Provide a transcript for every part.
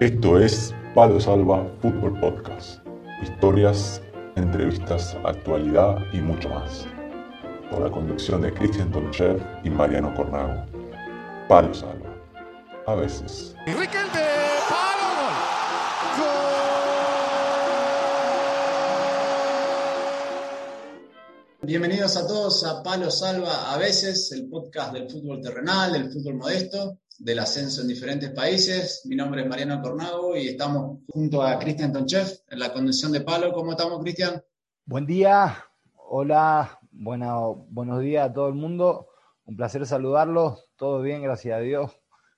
Esto es Palo Salva Fútbol Podcast. Historias, entrevistas, actualidad y mucho más. Con la conducción de Cristian Tonchev y Mariano Cornago. Palo Salva. A veces. Bienvenidos a todos a Palo Salva a veces, el podcast del fútbol terrenal, del fútbol modesto, del ascenso en diferentes países. Mi nombre es Mariano Cornago y estamos junto a Cristian Tonchev en la conducción de Palo. ¿Cómo estamos, Cristian? Buen día, hola, bueno, buenos días a todo el mundo. Un placer saludarlos. Todo bien, gracias a Dios.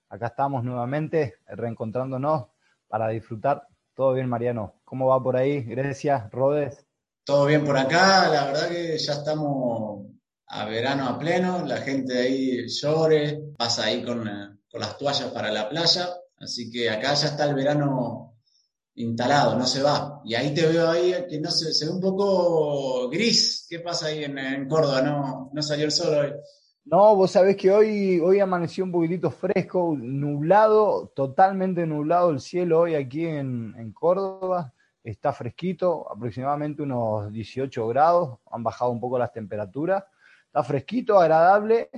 Acá estamos nuevamente reencontrándonos para disfrutar. Todo bien, Mariano. ¿Cómo va por ahí? Grecia, Rodes. Todo bien por acá, la verdad que ya estamos a verano a pleno, la gente ahí llore, pasa ahí con, eh, con las toallas para la playa, así que acá ya está el verano instalado, no se va. Y ahí te veo ahí que no se, se ve un poco gris. ¿Qué pasa ahí en, Córdoba? ¿No, no salió el sol hoy? No, vos sabés que hoy, hoy amaneció un poquitito fresco, nublado, totalmente nublado el cielo hoy aquí en, en Córdoba está fresquito, aproximadamente unos 18 grados, han bajado un poco las temperaturas, está fresquito, agradable,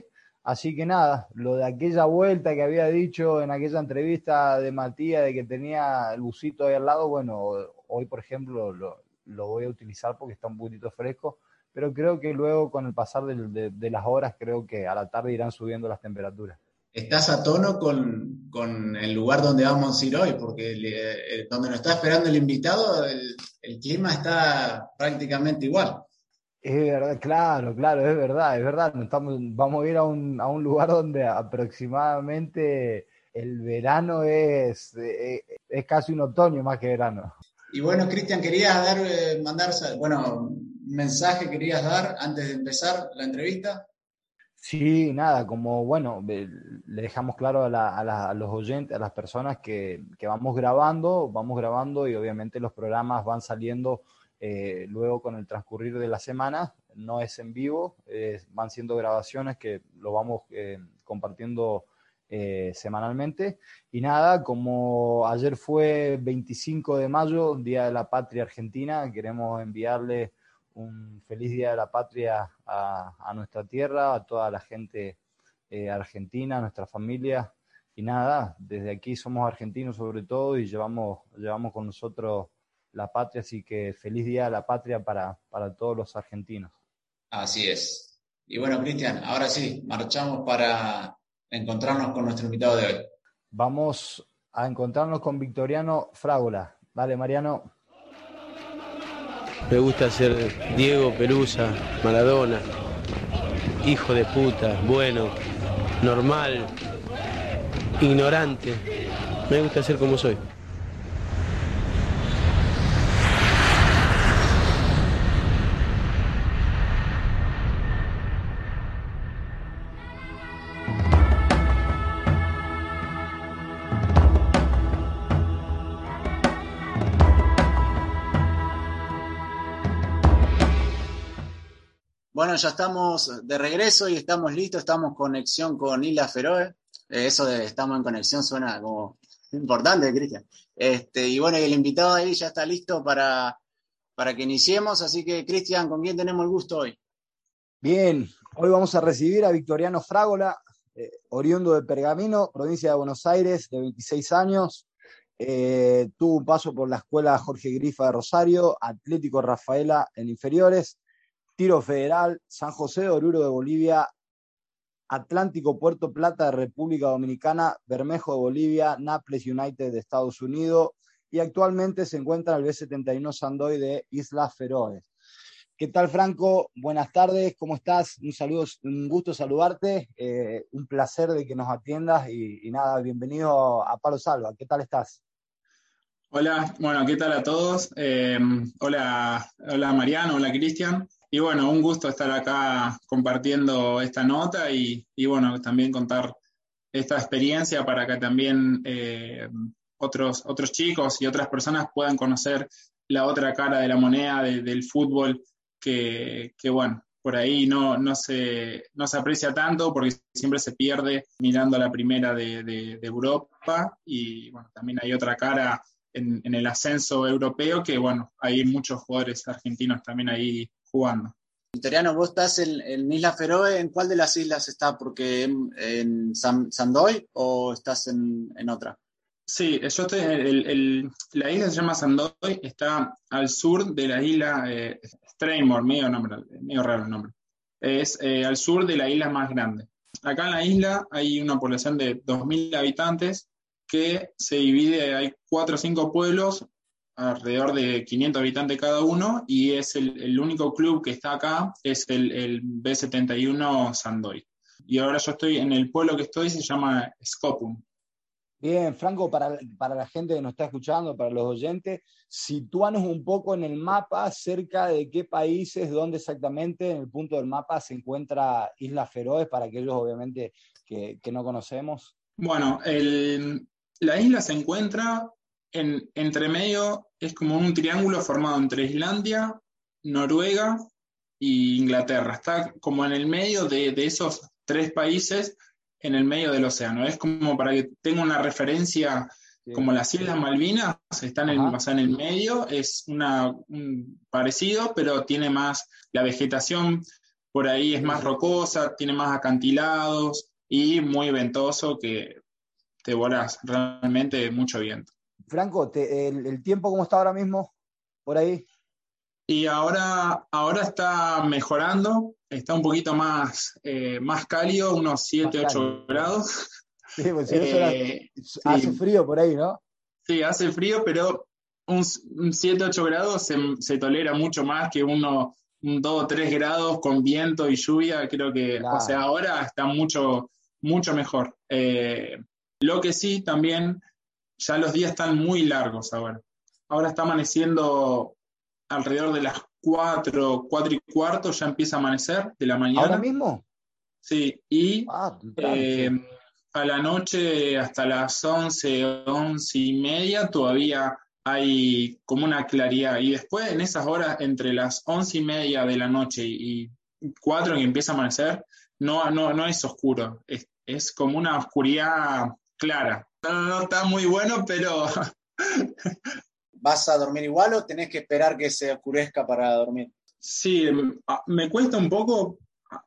así que nada, lo de aquella vuelta que había dicho en aquella entrevista de Matías de que tenía el busito ahí al lado, bueno, hoy por ejemplo lo, voy a utilizar porque está un poquito fresco, pero creo que luego con el pasar de las horas, creo que a la tarde irán subiendo las temperaturas estás a tono con, el lugar donde vamos a ir hoy, porque donde nos está esperando el invitado, el, clima está prácticamente igual. Es verdad, claro, claro, es verdad, es verdad. Estamos, vamos a ir a un, a un lugar donde aproximadamente el verano es, eh, es, casi un otoño más que verano. Y bueno, Cristian, querías dar, eh, mandar, bueno, un mensaje querías dar antes de empezar la entrevista. Sí, nada, como bueno, le dejamos claro a, los oyentes, a las personas que, vamos grabando, vamos grabando y obviamente los programas van saliendo eh, luego con el transcurrir de la semana, no es en vivo, van siendo grabaciones que lo vamos eh, compartiendo eh, semanalmente. Y nada, como ayer fue 25 de mayo, Día de la Patria Argentina, queremos enviarle un feliz Día de la Patria a, nuestra tierra, a toda la gente eh, argentina, a nuestra familia. Y nada, desde aquí somos argentinos sobre todo y llevamos, llevamos con nosotros la patria, así que feliz Día de la Patria para, para todos los argentinos. Así es. Y bueno, Cristian, ahora sí, marchamos para encontrarnos con nuestro invitado de hoy. Vamos a encontrarnos con Victoriano Frágola. Dale, Mariano. Me gusta ser Diego Pelusa, Maradona, hijo de puta, bueno, normal, ignorante. Me gusta ser como soy. Ya estamos de regreso y estamos listos, estamos en conexión con Isla Feroe. Eh, eso de estamos en conexión suena como importante, Cristian. Este, y bueno, el invitado ahí ya está listo para, para que iniciemos. Así que, Cristian, ¿con quién tenemos el gusto hoy? Bien, hoy vamos a recibir a Victoriano Frágola, eh, oriundo de Pergamino, provincia de Buenos Aires, de 26 años. Eh, tuvo un paso por la escuela Jorge Grifa de Rosario, Atlético Rafaela en inferiores, Tiro Federal, San José de Oruro de Bolivia, Atlántico Puerto Plata de República Dominicana, Bermejo de Bolivia, Naples United de Estados Unidos y actualmente se encuentra en el B71 Sandoy de Islas Feroes. ¿Qué tal, Franco? Buenas tardes, ¿cómo estás? Un saludo, un gusto saludarte, eh, un placer de que nos atiendas y, nada, bienvenido a Palo Salva. ¿Qué tal estás? Hola, bueno, ¿qué tal a todos? Eh, hola, hola Mariano, hola Cristian. Y bueno, un gusto estar acá compartiendo esta nota y, bueno, también contar esta experiencia para que también eh, otros, otros chicos y otras personas puedan conocer la otra cara de la moneda del fútbol que, bueno, por ahí no, no, se, no se aprecia tanto porque siempre se pierde mirando la primera de, Europa. Y bueno, también hay otra cara en, en, el ascenso europeo que bueno, hay muchos jugadores argentinos también ahí jugando. Victoriano, vos estás en, Isla Feroe, ¿en cuál de las islas está? ¿Porque en, Sandoy o estás en, otra? Sí, yo estoy, el, la isla se llama Sandoy, está al sur de la isla eh, Straymore, medio, nombre, medio raro el nombre. Es eh, al sur de la isla más grande. Acá en la isla hay una población de 2.000 habitantes que se divide, hay cuatro o cinco pueblos alrededor de 500 habitantes cada uno y es el, único club que está acá, es el, B71 Sandoy. Y ahora yo estoy en el pueblo que estoy, se llama Scopum. Bien, Franco, para, para, la gente que nos está escuchando, para los oyentes, sitúanos un poco en el mapa cerca de qué países, dónde exactamente en el punto del mapa se encuentra Isla Feroes, para aquellos obviamente que, que no conocemos. Bueno, el, la isla se encuentra en, entre medio es como un triángulo formado entre Islandia, Noruega e Inglaterra. Está como en el medio de, esos tres países, en el medio del océano. Es como para que tenga una referencia, como las Islas Malvinas están en, en el medio, es una, un parecido, pero tiene más, la vegetación por ahí es más rocosa, tiene más acantilados y muy ventoso que te volás realmente mucho viento. Franco, el, tiempo cómo está ahora mismo por ahí? Y ahora, ahora está mejorando, está un poquito más, eh, más cálido, unos 7, 8 grados. Sí, pues eh, hace frío por ahí, ¿no? Sí, hace frío, pero un, 7, 8 grados se, tolera mucho más que uno, un 2 o 3 grados con viento y lluvia. Creo que, o sea, ahora está mucho, mucho mejor. Eh, lo que sí, también ya los días están muy largos ahora. Ahora está amaneciendo alrededor de las 4, 4 y cuarto, ya empieza a amanecer de la mañana. ¿Ahora mismo? Sí, y ah, eh, a la noche hasta las 11, 11 y media todavía hay como una claridad. Y después en esas horas, entre las 11 y media de la noche y 4 que empieza a amanecer, no, no, no es oscuro, es, es como una oscuridad clara. No, no está muy bueno, pero... ¿Vas a dormir igual o tenés que esperar que se oscurezca para dormir? Sí, ah, me cuesta un poco,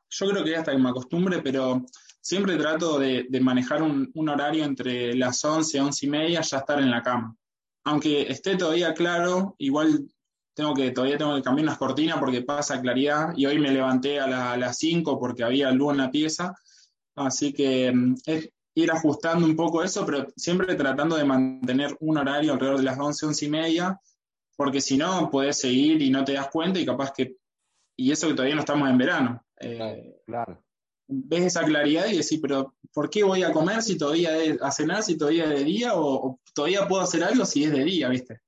yo creo que hasta que me acostumbre, pero siempre trato de, manejar un, horario entre las 11, 11 y media, ya estar en la cama. Aunque esté todavía claro, igual tengo que, todavía tengo que cambiar unas cortinas porque pasa claridad y hoy me levanté a, las 5 porque había luz en la pieza. Así que mm, es, ir ajustando un poco eso, pero siempre tratando de mantener un horario alrededor de las 11, 11 y media, porque si no, puedes seguir y no te das cuenta y capaz que, y eso que todavía no estamos en verano. Eh, claro. Ves esa claridad y decís, pero ¿por qué voy a comer si todavía es, a cenar si todavía es de día o, todavía puedo hacer algo si es de día, viste?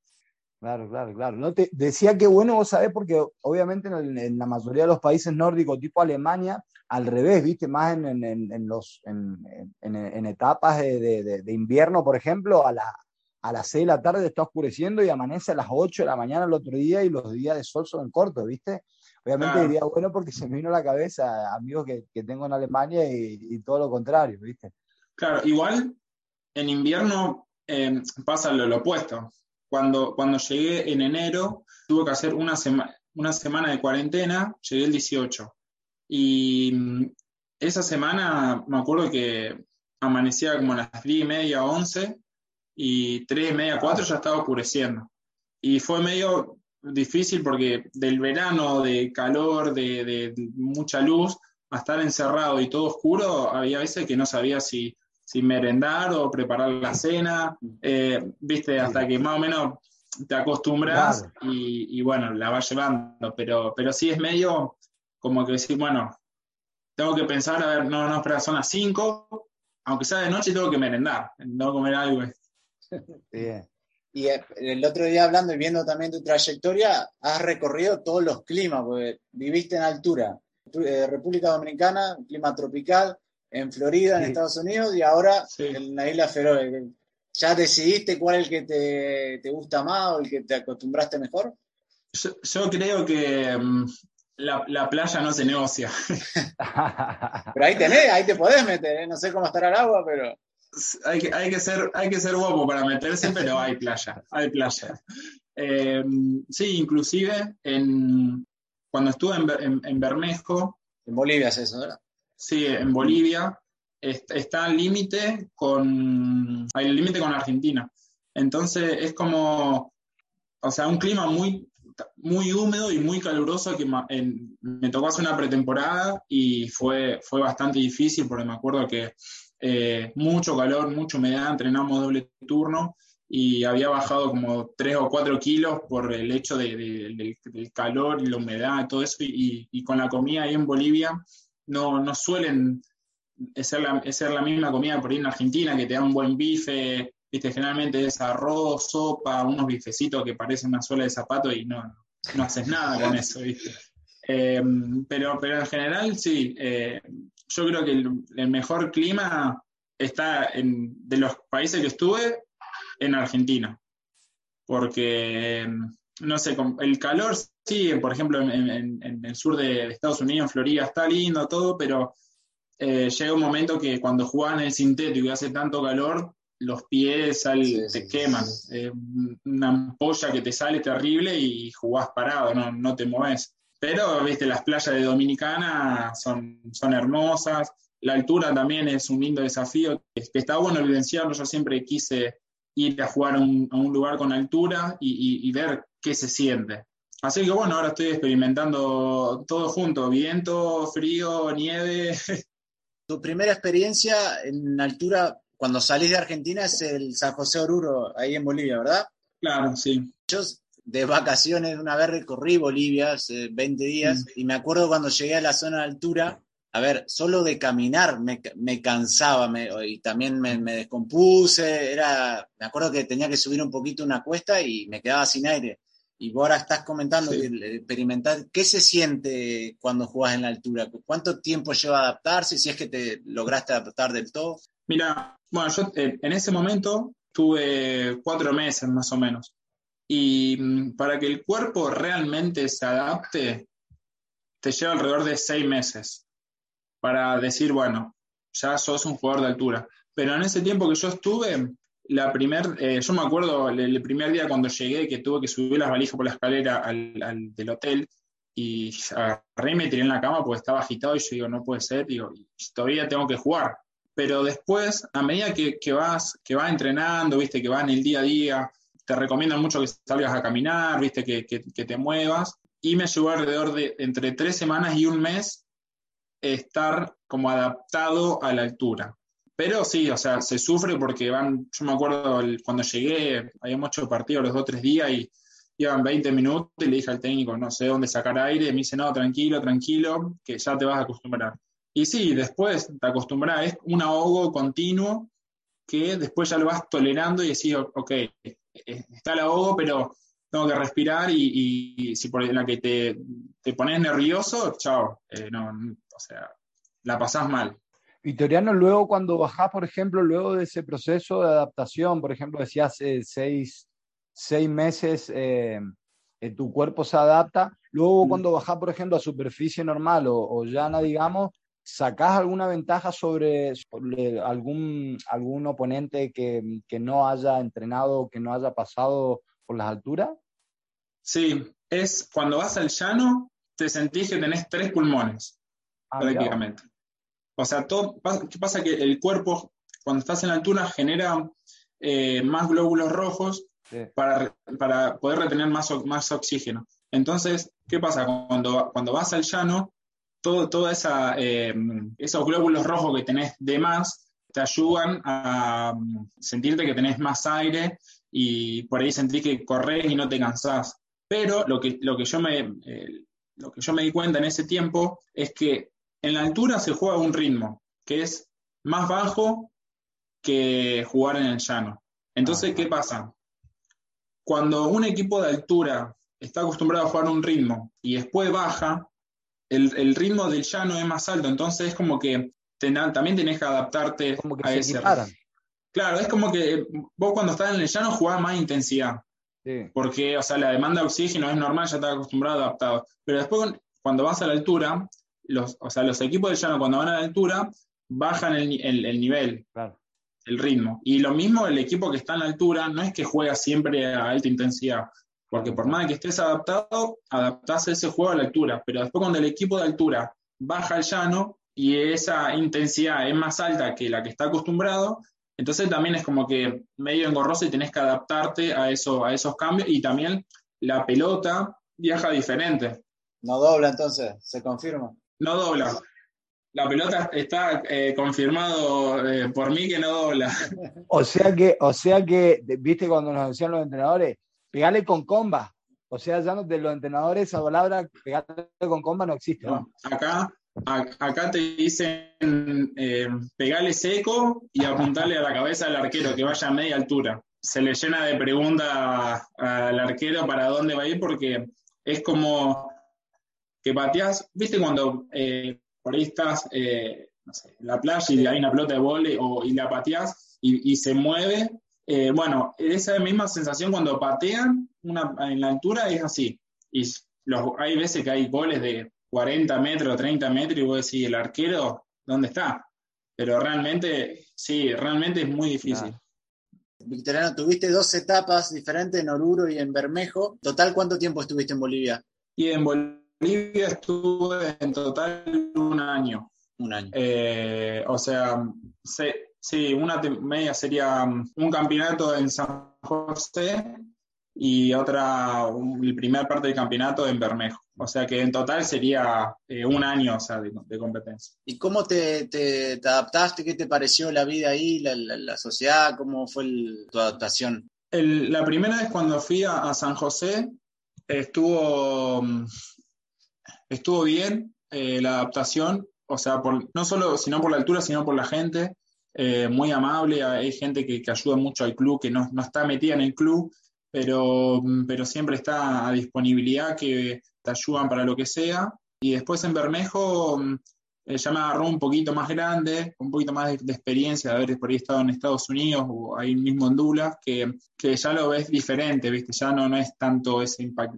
Claro, claro, claro. No te, decía que bueno, vos sabés, porque obviamente en, la mayoría de los países nórdicos, tipo Alemania, al revés, ¿viste? Más en, en los, en, etapas de, de, invierno, por ejemplo, a, la, a las 6 de la tarde está oscureciendo y amanece a las 8 de la mañana el otro día y los días de sol son cortos, ¿viste? Obviamente diría bueno porque se me vino a la cabeza amigos que, que tengo en Alemania y, todo lo contrario, ¿viste? Claro, igual en invierno eh, pasa lo, opuesto. Cuando, cuando llegué en enero, tuve que hacer una, una semana de cuarentena, llegué el 18 y mm, esa semana me acuerdo que amanecía como a las 10 y media, 11, y 3 y media, 4 ya estaba oscureciendo. Y fue medio difícil porque del verano, de calor, de, mucha luz, a estar encerrado y todo oscuro, había veces que no sabía si, si merendar o preparar la cena, eh, viste, hasta que más o menos te acostumbras y, y, bueno, la vas llevando, pero, pero sí es medio como que decir, bueno, tengo que pensar, a ver, no, no, espera, son las 5, aunque sea de noche tengo que merendar, no comer algo. Bien. Y eh, el otro día hablando y viendo también tu trayectoria, has recorrido todos los climas, porque viviste en altura. Eh, República Dominicana, clima tropical, en Florida, en Estados Unidos, y ahora en la isla Feroe. ¿Ya decidiste cuál es el que te, te, gusta más o el que te acostumbraste mejor? Yo, yo creo que mm, la, playa no se negocia. pero ahí tenés, ahí te podés meter, ¿eh? no sé cómo estará el agua, pero. Hay que, hay que, ser, hay que ser guapo para meterse, pero hay playa, hay playa. Eh, sí, inclusive en, cuando estuve en, en, Bermejo. En Bolivia es eso, ¿verdad? Sí, en Bolivia está al límite con. Hay el límite con Argentina. Entonces es como. O sea, un clima muy muy húmedo y muy caluroso que me tocó hacer una pretemporada y fue, fue bastante difícil porque me acuerdo que eh, mucho calor, mucha humedad, entrenamos doble turno y había bajado como 3 o 4 kilos por el hecho del calor y la humedad y todo eso. Y, con la comida ahí en Bolivia no, no suelen ser la, ser la misma comida por ahí en Argentina que te da un buen bife, viste, generalmente es arroz, sopa, unos bifecitos que parecen una suela de zapato y no, no haces nada con eso, viste. Eh, pero, pero en general, sí, eh, yo creo que el, mejor clima está en, de los países que estuve en Argentina. Porque, no sé, el calor, sí, por ejemplo, en, el sur de, Estados Unidos, en Florida, está lindo todo, pero eh, llega un momento que cuando juegan el sintético y hace tanto calor, los pies te queman. una ampolla que te sale terrible y jugás parado, no, no te mueves. Pero, viste, las playas de Dominicana son, son hermosas. La altura también es un lindo desafío. Que está bueno evidenciarlo. Yo siempre quise ir a jugar a un, lugar con altura y, ver qué se siente. Así que bueno, ahora estoy experimentando todo junto, viento, frío, nieve. Tu primera experiencia en altura cuando salís de Argentina es el San José Oruro, ahí en Bolivia, ¿verdad? Claro, sí. Yo de vacaciones una vez recorrí Bolivia hace 20 días mm. y me acuerdo cuando llegué a la zona de altura, a ver, solo de caminar me, cansaba y también me, descompuse, era, me acuerdo que tenía que subir un poquito una cuesta y me quedaba sin aire. Y vos ahora estás comentando experimentar, ¿qué se siente cuando jugás en la altura? ¿Cuánto tiempo lleva adaptarse? Si es que te lograste adaptar del todo. Mira, bueno, yo eh, en ese momento tuve cuatro meses más o menos. Y mm, para que el cuerpo realmente se adapte, te lleva alrededor de seis meses para decir, bueno, ya sos un jugador de altura. Pero en ese tiempo que yo estuve, la primer, eh, yo me acuerdo el, primer día cuando llegué que tuve que subir las valijas por la escalera al, del hotel y agarré y me tiré en la cama porque estaba agitado y yo digo, no puede ser, digo, todavía tengo que jugar pero después, a medida que, vas, que vas entrenando, viste, que vas en el día a día, te recomiendan mucho que salgas a caminar, viste, que, te muevas, y me llevó alrededor de entre tres semanas y un mes estar como adaptado a la altura. Pero sí, o sea, se sufre porque van, yo me acuerdo cuando llegué, habíamos hecho partido los dos o tres días y iban 20 minutos y le dije al técnico, no sé dónde sacar aire, y me dice, no, tranquilo, tranquilo, que ya te vas a acostumbrar. Y sí, después te acostumbras, es un ahogo continuo que después ya lo vas tolerando y decís, ok, eh, está el ahogo, pero tengo que respirar y, si por la que te, te pones nervioso, chao, eh, no, o sea, la pasás mal. Vitoriano, luego cuando bajás, por ejemplo, luego de ese proceso de adaptación, por ejemplo, decías eh, seis, seis, meses, tu cuerpo se adapta, luego mm. cuando bajás, por ejemplo, a superficie normal o, o llana, digamos, ¿Sacás alguna ventaja sobre, algún, algún oponente que, no haya entrenado, que no haya pasado por las alturas? Sí, es cuando vas al llano, te sentís que tenés tres pulmones, ah, prácticamente. O sea, todo, ¿qué pasa? Que el cuerpo, cuando estás en la altura, genera eh, más glóbulos rojos para, poder retener más, más oxígeno. Entonces, ¿qué pasa? Cuando, cuando vas al llano, todo, toda esa, eh, esos glóbulos rojos que tenés de más te ayudan a mm, sentirte que tenés más aire y por ahí sentís que corres y no te cansás. Pero lo que, lo que, yo, me, eh, lo que yo me di cuenta en ese tiempo es que en la altura se juega un ritmo que es más bajo que jugar en el llano. Entonces, ¿qué pasa? Cuando un equipo de altura está acostumbrado a jugar un ritmo y después baja, el, ritmo del llano es más alto, entonces es como que también tenés que adaptarte a ese. Claro, es como que vos cuando estás en el llano jugás más intensidad. Porque, o sea, la demanda de oxígeno es normal, ya estás acostumbrado, adaptado. Pero después cuando vas a la altura, los, o sea, los equipos de llano cuando van a la altura bajan el, el, nivel, el ritmo. Y lo mismo el equipo que está en la altura, no es que juega siempre a alta intensidad, porque por más que estés adaptado, adaptás ese juego a la altura, pero después cuando el equipo de altura baja el llano y esa intensidad es más alta que la que está acostumbrado, entonces también es como que medio engorroso y tenés que adaptarte a, eso, a esos cambios y también la pelota viaja diferente. No dobla entonces, se confirma. No dobla. La pelota está eh, confirmado eh, por mí que no dobla. O sea que, o sea que, viste cuando nos decían los entrenadores, pegale con comba. O sea, ya no, de los entrenadores esa palabra, pegarle con comba no existe. ¿no? Acá, acá te dicen eh, pegale seco y apuntarle a la cabeza al arquero que vaya a media altura. Se le llena de preguntas al arquero para dónde va a ir porque es como que pateás, viste cuando eh, por ahí estás eh, en la playa y hay una pelota de vole o, y la pateás y, se mueve. Eh, bueno, esa misma sensación cuando patean una, en la altura es así. Y los, hay veces que hay goles de 40 metros, 30 metros y vos decís, ¿el arquero dónde está? Pero realmente, sí, realmente es muy difícil. Victoriano, tuviste dos etapas diferentes en Oruro y en Bermejo. ¿Total cuánto tiempo estuviste en Bolivia? Y en Bolivia estuve en total un año. Un año. Eh, o sea, sí, una media sería un campeonato en San José y otra, la primera parte del campeonato en Bermejo. O sea que en total sería eh, un año o sea, de, competencia. ¿Y cómo te, te, adaptaste? ¿Qué te pareció la vida ahí, la, sociedad? ¿Cómo fue tu adaptación? la primera vez cuando fui a, San José estuvo, estuvo bien eh, la adaptación, o sea, por, no solo sino por la altura, sino por la gente. Eh, muy amable, hay gente que, que, ayuda mucho al club, que no, no está metida en el club, pero, pero siempre está a disponibilidad que te ayudan para lo que sea. Y después en Bermejo eh, ya me agarró un poquito más grande, un poquito más de, experiencia de haber por ahí estado en Estados Unidos o ahí mismo en Dulas, que, que ya lo ves diferente, ¿viste? Ya no, no es tanto ese impacto,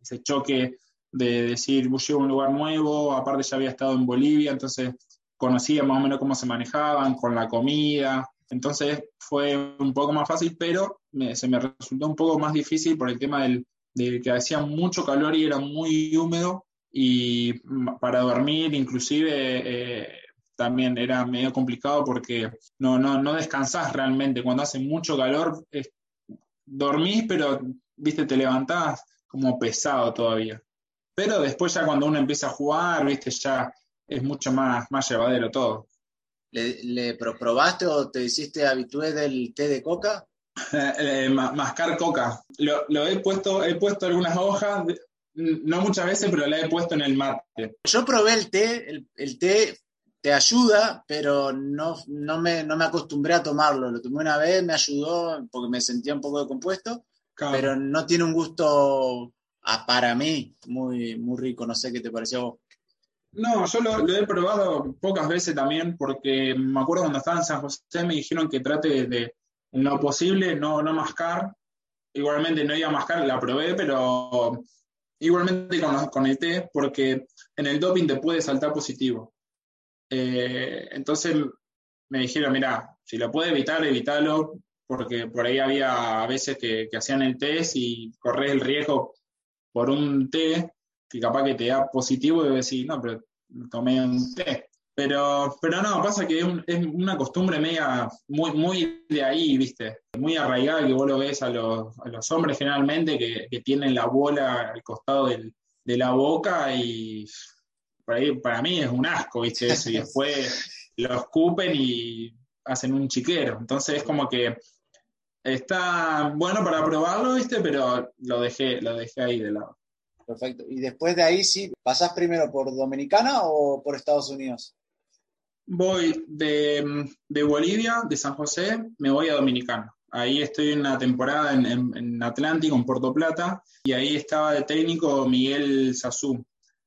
ese choque de decir, llego a un lugar nuevo, aparte ya había estado en Bolivia, entonces conocía más o menos cómo se manejaban con la comida, entonces fue un poco más fácil, pero se me resultó un poco más difícil por el tema del, de que hacía mucho calor y era muy húmedo y para dormir inclusive eh, también era medio complicado porque no, no, no descansás realmente. Cuando hace mucho calor dormís, pero viste, te levantás como pesado todavía. Pero después ya cuando uno empieza a jugar, viste, ya es mucho más, más llevadero todo. ¿Le, probaste o te hiciste habitué del té de coca? Eh, mascar coca. Lo, he puesto, he puesto algunas hojas, no muchas veces, pero la he puesto en el mate. Yo probé el té, el, té te ayuda, pero no, no, me, no me acostumbré a tomarlo. Lo tomé una vez, me ayudó porque me sentía un poco de compuesto, pero no tiene un gusto ah, para mí muy, muy rico. No sé qué te pareció no, yo lo, he probado pocas veces también, porque me acuerdo cuando estaba en San José me dijeron que trate de, lo posible no, no mascar. Igualmente no iba a mascar, la probé, pero igualmente con, el té, porque en el doping te puede saltar positivo. Eh, entonces me dijeron, mira, si lo puede evitar, evítalo, porque por ahí había veces que, que hacían el test y corres el riesgo por un té que capaz que te da positivo y decir, no, pero tomé un té. Pero, pero no, pasa que es, una costumbre media muy, muy de ahí, ¿viste? Muy arraigada que vos lo ves a los, a los hombres generalmente que, que, tienen la bola al costado del, de la boca y para mí es un asco, ¿viste? Eso, y después lo escupen y hacen un chiquero. Entonces es como que está bueno para probarlo, ¿viste? Pero lo dejé, lo dejé ahí de lado. Perfecto. Y después de ahí, sí, ¿pasás primero por Dominicana o por Estados Unidos? Voy de, Bolivia, de San José, me voy a Dominicana. Ahí estoy en una temporada en, en, Atlántico, en Puerto Plata, y ahí estaba de técnico Miguel Sazú.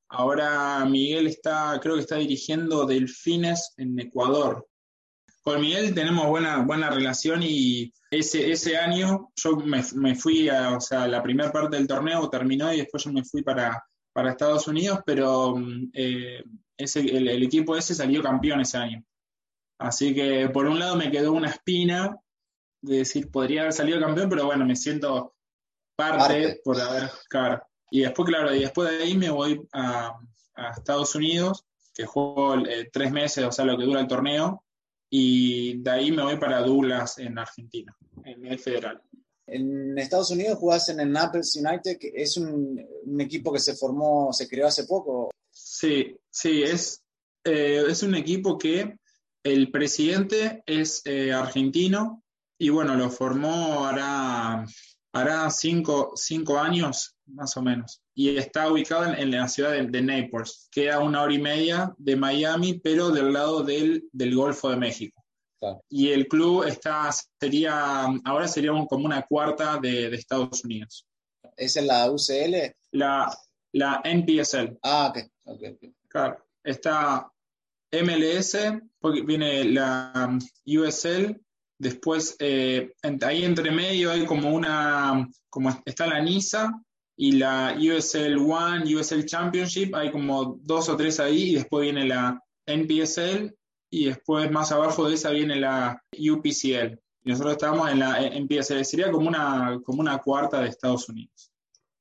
Ahora Miguel está, creo que está dirigiendo Delfines en Ecuador. Con Miguel tenemos buena, buena relación y ese, ese año yo me, fui, a, o sea, la primera parte del torneo terminó y después yo me fui para, para Estados Unidos, pero eh, ese, el, equipo ese salió campeón ese año. Así que por un lado me quedó una espina de decir, podría haber salido campeón, pero bueno, me siento parte, por haber, claro. Y después, claro, y después de ahí me voy a, Estados Unidos, que juego eh, tres meses, o sea, lo que dura el torneo, y de ahí me voy para Douglas en Argentina, en el federal. En Estados Unidos jugás en el Naples United, que es un, equipo que se formó, se creó hace poco. Sí, sí, es, eh, es un equipo que el presidente es eh, argentino y bueno, lo formó hará, hará cinco, cinco, años más o menos. Y está ubicado en, la ciudad de, Naples, que a una hora y media de Miami, pero del lado del, del Golfo de México. Y el club está, sería, ahora sería como una cuarta de, Estados Unidos. ¿Es en la UCL? La, la NPSL. Ah, ok. Claro. Está MLS, porque viene la USL, después eh, ahí entre medio hay como una, como está la NISA y la USL One, USL Championship, hay como dos o tres ahí y después viene la NPSL y después más abajo de esa viene la UPCL. Y nosotros estamos en la NPSL, sería como una, como una cuarta de Estados Unidos.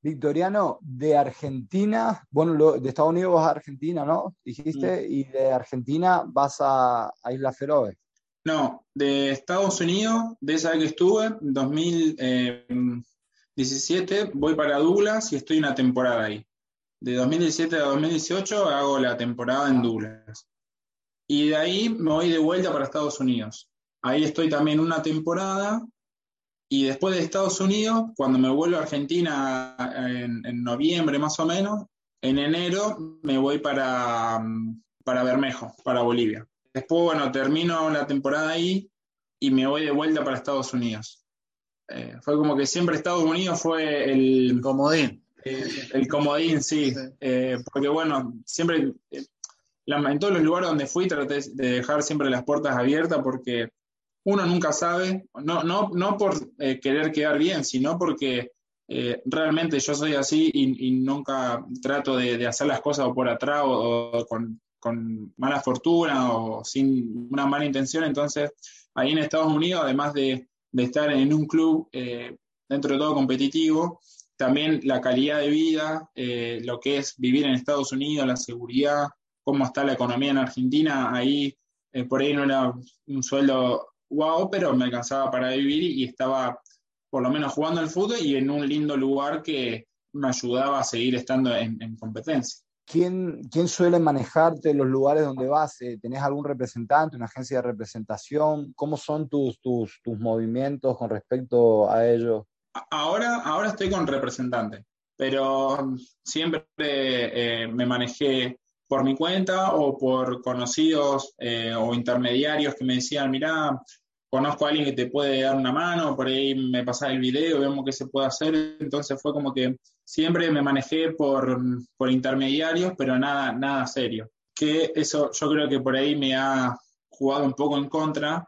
Victoriano, de Argentina, bueno, de Estados Unidos vas a Argentina, ¿no? Dijiste, y de Argentina vas a, Isla Feroe. No, de Estados Unidos, de esa vez que estuve, en 2017, voy para Douglas y estoy una temporada ahí. De 2017 a 2018 hago la temporada en Douglas. Y de ahí me voy de vuelta para Estados Unidos. Ahí estoy también una temporada y después de Estados Unidos, cuando me vuelvo a Argentina en, noviembre más o menos, en enero me voy para, para Bermejo, para Bolivia. Después, bueno, termino la temporada ahí y me voy de vuelta para Estados Unidos. Eh, fue como que siempre Estados Unidos fue el... comodín. Eh, el comodín, sí. Eh, porque bueno, siempre, en todos los lugares donde fui traté de dejar siempre las puertas abiertas porque uno nunca sabe, no, no, no por querer quedar bien, sino porque realmente yo soy así y, nunca trato de, hacer las cosas por atrás o, con, mala fortuna o sin una mala intención. Entonces, ahí en Estados Unidos, además de, estar en un club eh, dentro de todo competitivo, también la calidad de vida, lo que es vivir en Estados Unidos, la seguridad, cómo está la economía en Argentina, ahí por ahí no era un sueldo wow, pero me alcanzaba para vivir y, estaba por lo menos jugando al fútbol y en un lindo lugar que me ayudaba a seguir estando en, competencia. ¿Quién, ¿Quién, suele manejarte los lugares donde vas? Eh, ¿Tenés algún representante, una agencia de representación? ¿Cómo son tus, tus, tus movimientos con respecto a ello? Ahora, ahora estoy con representante, pero siempre eh, me manejé por mi cuenta o por conocidos eh, o intermediarios que me decían, mira, conozco a alguien que te puede dar una mano, por ahí me pasa el video, vemos qué se puede hacer. Entonces fue como que siempre me manejé por, por intermediarios, pero nada, nada serio. Que eso yo creo que por ahí me ha jugado un poco en contra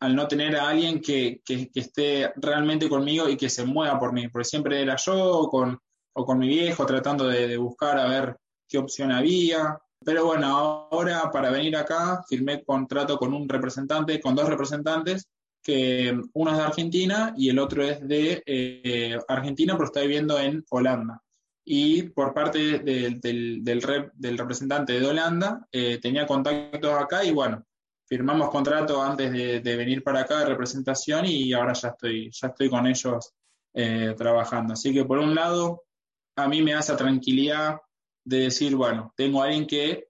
al no tener a alguien que, que, esté realmente conmigo y que se mueva por mí, porque siempre era yo o con, o con mi viejo tratando de, de buscar a ver qué opción había. Pero bueno, ahora para venir acá firmé contrato con un representante, con dos representantes, que uno es de Argentina y el otro es de eh, Argentina, pero está viviendo en Holanda. Y por parte del, del, representante de Holanda, eh, tenía contactos acá y bueno, firmamos contrato antes de, venir para acá de representación y ahora ya estoy, ya estoy con ellos eh, trabajando. Así que por un lado, a mí me da esa tranquilidad de decir, bueno, tengo a alguien que,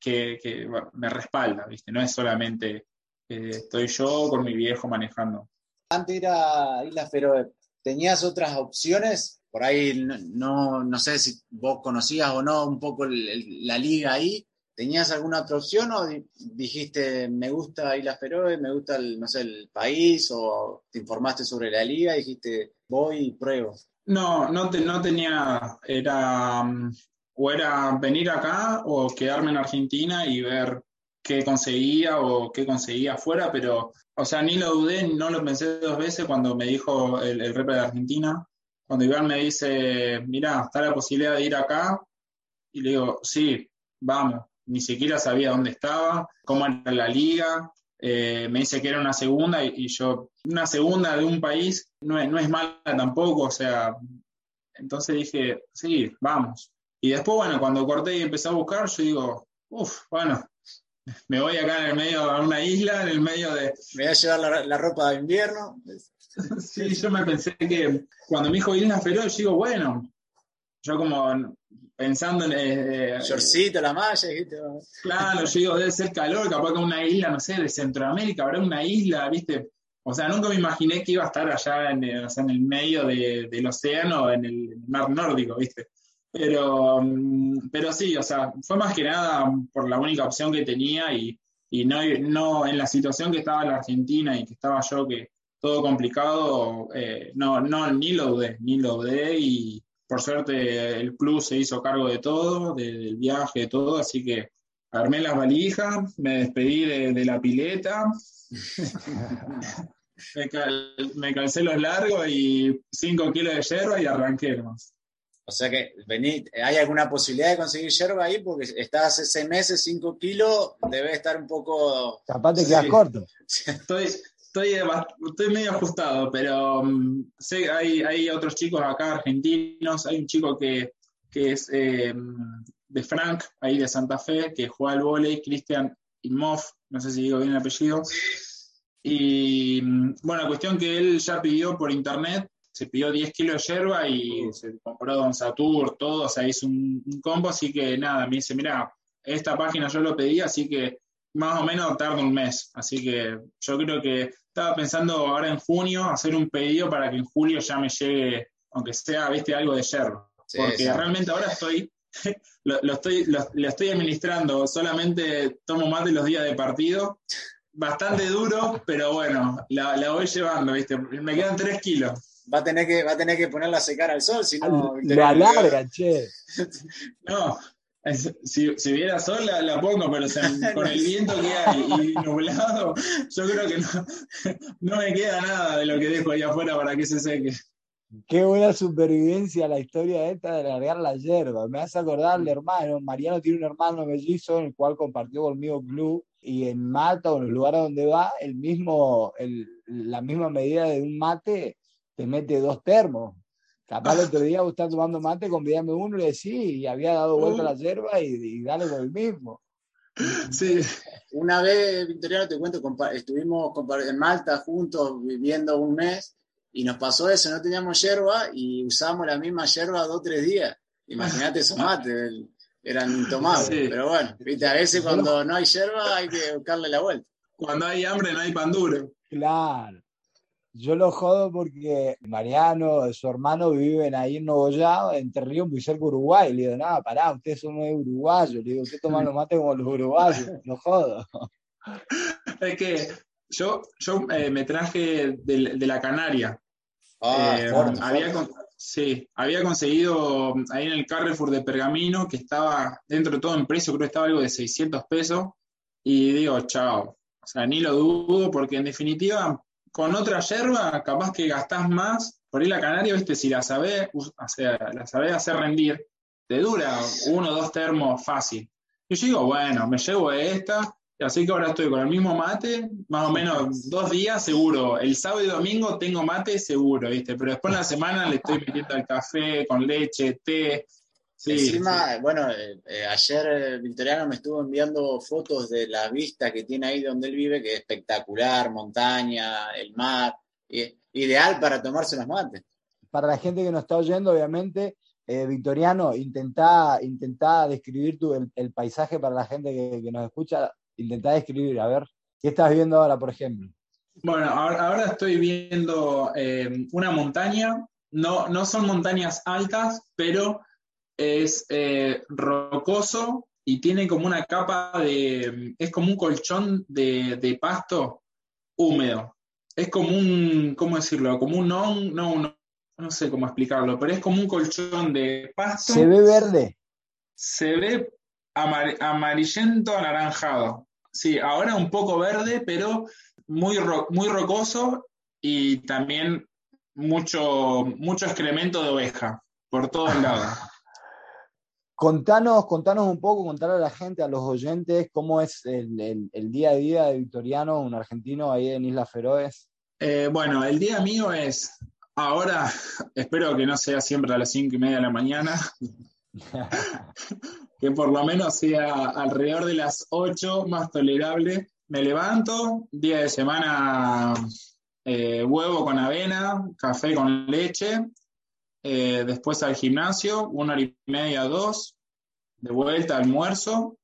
que, me respalda, ¿viste? No es solamente eh, estoy yo con mi viejo manejando. Antes era Islas pero ¿tenías otras opciones? Por ahí no, no sé si vos conocías o no un poco la liga ahí. ¿Tenías alguna otra opción o dijiste, me gusta Islas Feroe, me gusta el, no sé, el país o te informaste sobre la liga y dijiste, voy y pruebo? No, no, no tenía, era, mm, o era venir acá o quedarme en Argentina y ver qué conseguía o qué conseguía afuera, pero, o sea, ni lo dudé, no lo pensé dos veces cuando me dijo el, el rep de Argentina, cuando Iván me dice, mira, está la posibilidad de ir acá, y le digo, sí, vamos, ni siquiera sabía dónde estaba, cómo era la liga, eh, me dice que era una segunda y, yo, una segunda de un país no es, no es mala tampoco, o sea, entonces dije, sí, vamos. Y después, bueno, cuando corté y empecé a buscar, yo digo, uff, bueno, me voy acá en el medio, a una isla, en el medio de... Me voy a llevar la, ropa de invierno. sí, yo me pensé que cuando me dijo Isla Feroz, yo digo, bueno, yo como pensando en... Eh, eh la malla. Claro, yo digo, debe ser calor, capaz que una isla, no sé, de Centroamérica, habrá una isla, ¿viste? O sea, nunca me imaginé que iba a estar allá en, el, en el medio del océano, en el mar nórdico, ¿viste? Pero, mm, pero sí, o sea, fue más que nada por la única opción que tenía y, y no, no en la situación que estaba la Argentina y que estaba yo, que todo complicado, eh, no, no, ni lo dudé, ni lo dudé y por suerte el club se hizo cargo de todo, del viaje, de todo, así que armé las valijas, me despedí de, la pileta, me, calcé los largos y 5 kilos de hierba y arranqué más. O sea que vení, ¿hay alguna posibilidad de conseguir yerba ahí? Porque estás hace seis meses, 5 kilos, debe estar un poco... Capaz te quedas corto. Estoy, estoy, estoy medio ajustado, pero um, sé hay, hay otros chicos acá argentinos. Hay un chico que, que es eh, de Frank, ahí de Santa Fe, que juega al volei, Cristian Imhoff, no sé si digo bien el apellido. Y mm, bueno, cuestión que él ya pidió por internet se pidió 10 kilos de yerba y se compró Don Satur, todo, o sea, hizo un, combo, así que nada, me dice, mira, esta página yo lo pedí, así que más o menos tarda un mes, así que yo creo que estaba pensando ahora en junio hacer un pedido para que en julio ya me llegue, aunque sea, viste, algo de yerba, porque realmente ahora estoy, lo, estoy, lo, estoy administrando, solamente tomo más de los días de partido, bastante duro, pero bueno, la, la voy llevando, viste, me quedan 3 kilos va a tener que, va a tener que ponerla a secar al sol, si no. La alarga, che. No, si, si, hubiera sol la, pongo, pero con el viento que hay y nublado, yo creo que no, no me queda nada de lo que dejo ahí afuera para que se seque. Qué buena supervivencia la historia esta de largar la hierba. Me hace acordar al hermano. Mariano tiene un hermano mellizo en el cual compartió conmigo club y en Mata o en el lugar donde va, el mismo, el, la misma medida de un mate te mete dos termos. Capaz el otro día vos estás tomando mate, convídame uno y le decís, y había dado vuelta la hierba y, dale con el mismo. Sí. Una vez, Victoriano, te cuento, estuvimos en Malta juntos viviendo un mes y nos pasó eso, no teníamos hierba y usamos la misma hierba dos o tres días. Imagínate esos mates, eran intomables. Pero bueno, ¿viste? a veces cuando no hay hierba hay que buscarle la vuelta. Cuando hay hambre no hay pan duro. Claro. Yo lo jodo porque Mariano, su hermano, viven ahí en Nogoyá, en Ríos, muy cerca de Uruguay. Le digo, nada, pará, ustedes son uruguayos. Le digo, usted toma los mates como los uruguayos. Lo jodo. Es que yo, yo eh, me traje de, la Canaria. Ah, eh, había, sí, había conseguido ahí en el Carrefour de Pergamino, que estaba dentro de todo en precio, creo que estaba algo de 600 pesos. Y digo, chao. O sea, ni lo dudo, porque en definitiva con otra yerba, capaz que gastás más. Por ahí la canaria, viste, si la sabés, la sabés hacer rendir, te dura uno o dos termos fácil. Y yo digo, bueno, me llevo esta, y así que ahora estoy con el mismo mate, más o menos dos días seguro. El sábado y domingo tengo mate seguro, ¿viste? Pero después en la semana le estoy metiendo el café con leche, té, Encima, bueno, eh, eh, ayer eh, Victoriano me estuvo enviando fotos de la vista que tiene ahí donde él vive, que es espectacular, montaña, el mar, ideal para tomarse los mates. Para la gente que nos está oyendo, obviamente, Victoriano, intenta, intenta describir tu, el, paisaje para la gente que, nos escucha, intenta describir, a ver, ¿qué estás viendo ahora, por ejemplo? Bueno, ahora, estoy viendo una montaña, no, no son montañas altas, pero es eh, rocoso y tiene como una capa de, es como un colchón de, pasto húmedo. Es como un, ¿cómo decirlo? Como un no, no, no sé cómo explicarlo, pero es como un colchón de pasto. Se ve verde. Se ve amarillento anaranjado. Sí, ahora un poco verde, pero muy, muy rocoso y también mucho, mucho excremento de oveja por todos lados. Contanos, contanos un poco, contar a la gente, a los oyentes, cómo es el, día a día de Victoriano, un argentino ahí en Islas Feroes. Eh, bueno, el día mío es ahora, espero que no sea siempre a las cinco y media de la mañana, que por lo menos sea alrededor de las 8, más tolerable. Me levanto, día de semana eh, huevo con avena, café con leche, eh, después al gimnasio, una hora y media, dos, de vuelta almuerzo,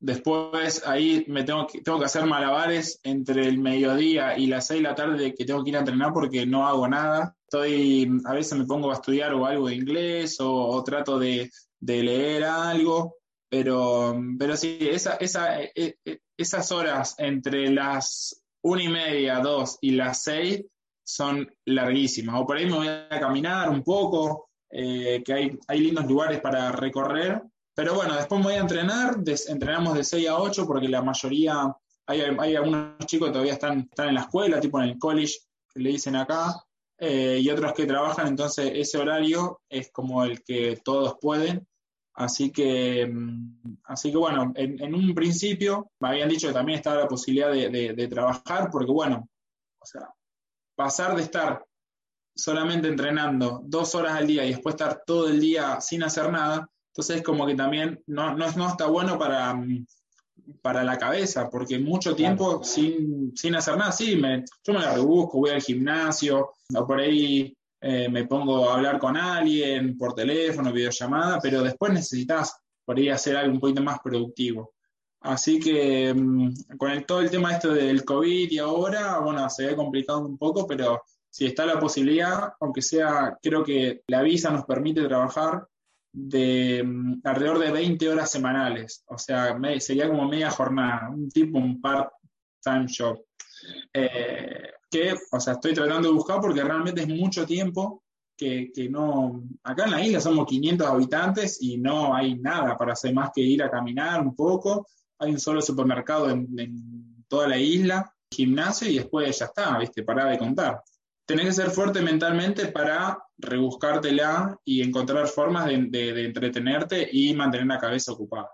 después ahí me tengo que, tengo que hacer malabares entre el mediodía y las seis de la tarde que tengo que ir a entrenar porque no hago nada. Estoy, a veces me pongo a estudiar o algo de inglés o, trato de, leer algo, pero, pero sí, esa, esa, e, e, esas horas entre las una y media, dos y las seis son larguísimas. O por ahí me voy a caminar un poco, eh, que hay, hay lindos lugares para recorrer. Pero bueno, después me voy a entrenar, entrenamos de 6 a 8 porque la mayoría, hay, hay algunos chicos que todavía están, están en la escuela, tipo en el college, que le dicen acá, eh, y otros que trabajan, entonces ese horario es como el que todos pueden. Así que, mm, así que bueno, en, un principio me habían dicho que también estaba la posibilidad de, trabajar, porque bueno, o sea, pasar de estar solamente entrenando dos horas al día y después estar todo el día sin hacer nada, entonces como que también no, no, no está bueno para, mm, para la cabeza, porque mucho tiempo sin, sin, hacer nada, sí, me, yo me la rebusco, voy al gimnasio, o por ahí eh, me pongo a hablar con alguien por teléfono, videollamada, pero después necesitas por ahí hacer algo un poquito más productivo. Así que mm, con todo el tema esto del COVID y ahora, bueno, se ve complicado un poco, pero si está la posibilidad, aunque sea, creo que la visa nos permite trabajar de mm, alrededor de 20 horas semanales, o sea, sería como media jornada, un tipo, un part-time job. Eh, que, o sea, estoy tratando de buscar porque realmente es mucho tiempo que, no, acá en la isla somos 500 habitantes y no hay nada para hacer más que ir a caminar un poco, hay un solo supermercado en, toda la isla, gimnasio y después ya está, ¿viste? Para de contar. Tenés que ser fuerte mentalmente para rebuscártela y encontrar formas de, entretenerte y mantener la cabeza ocupada.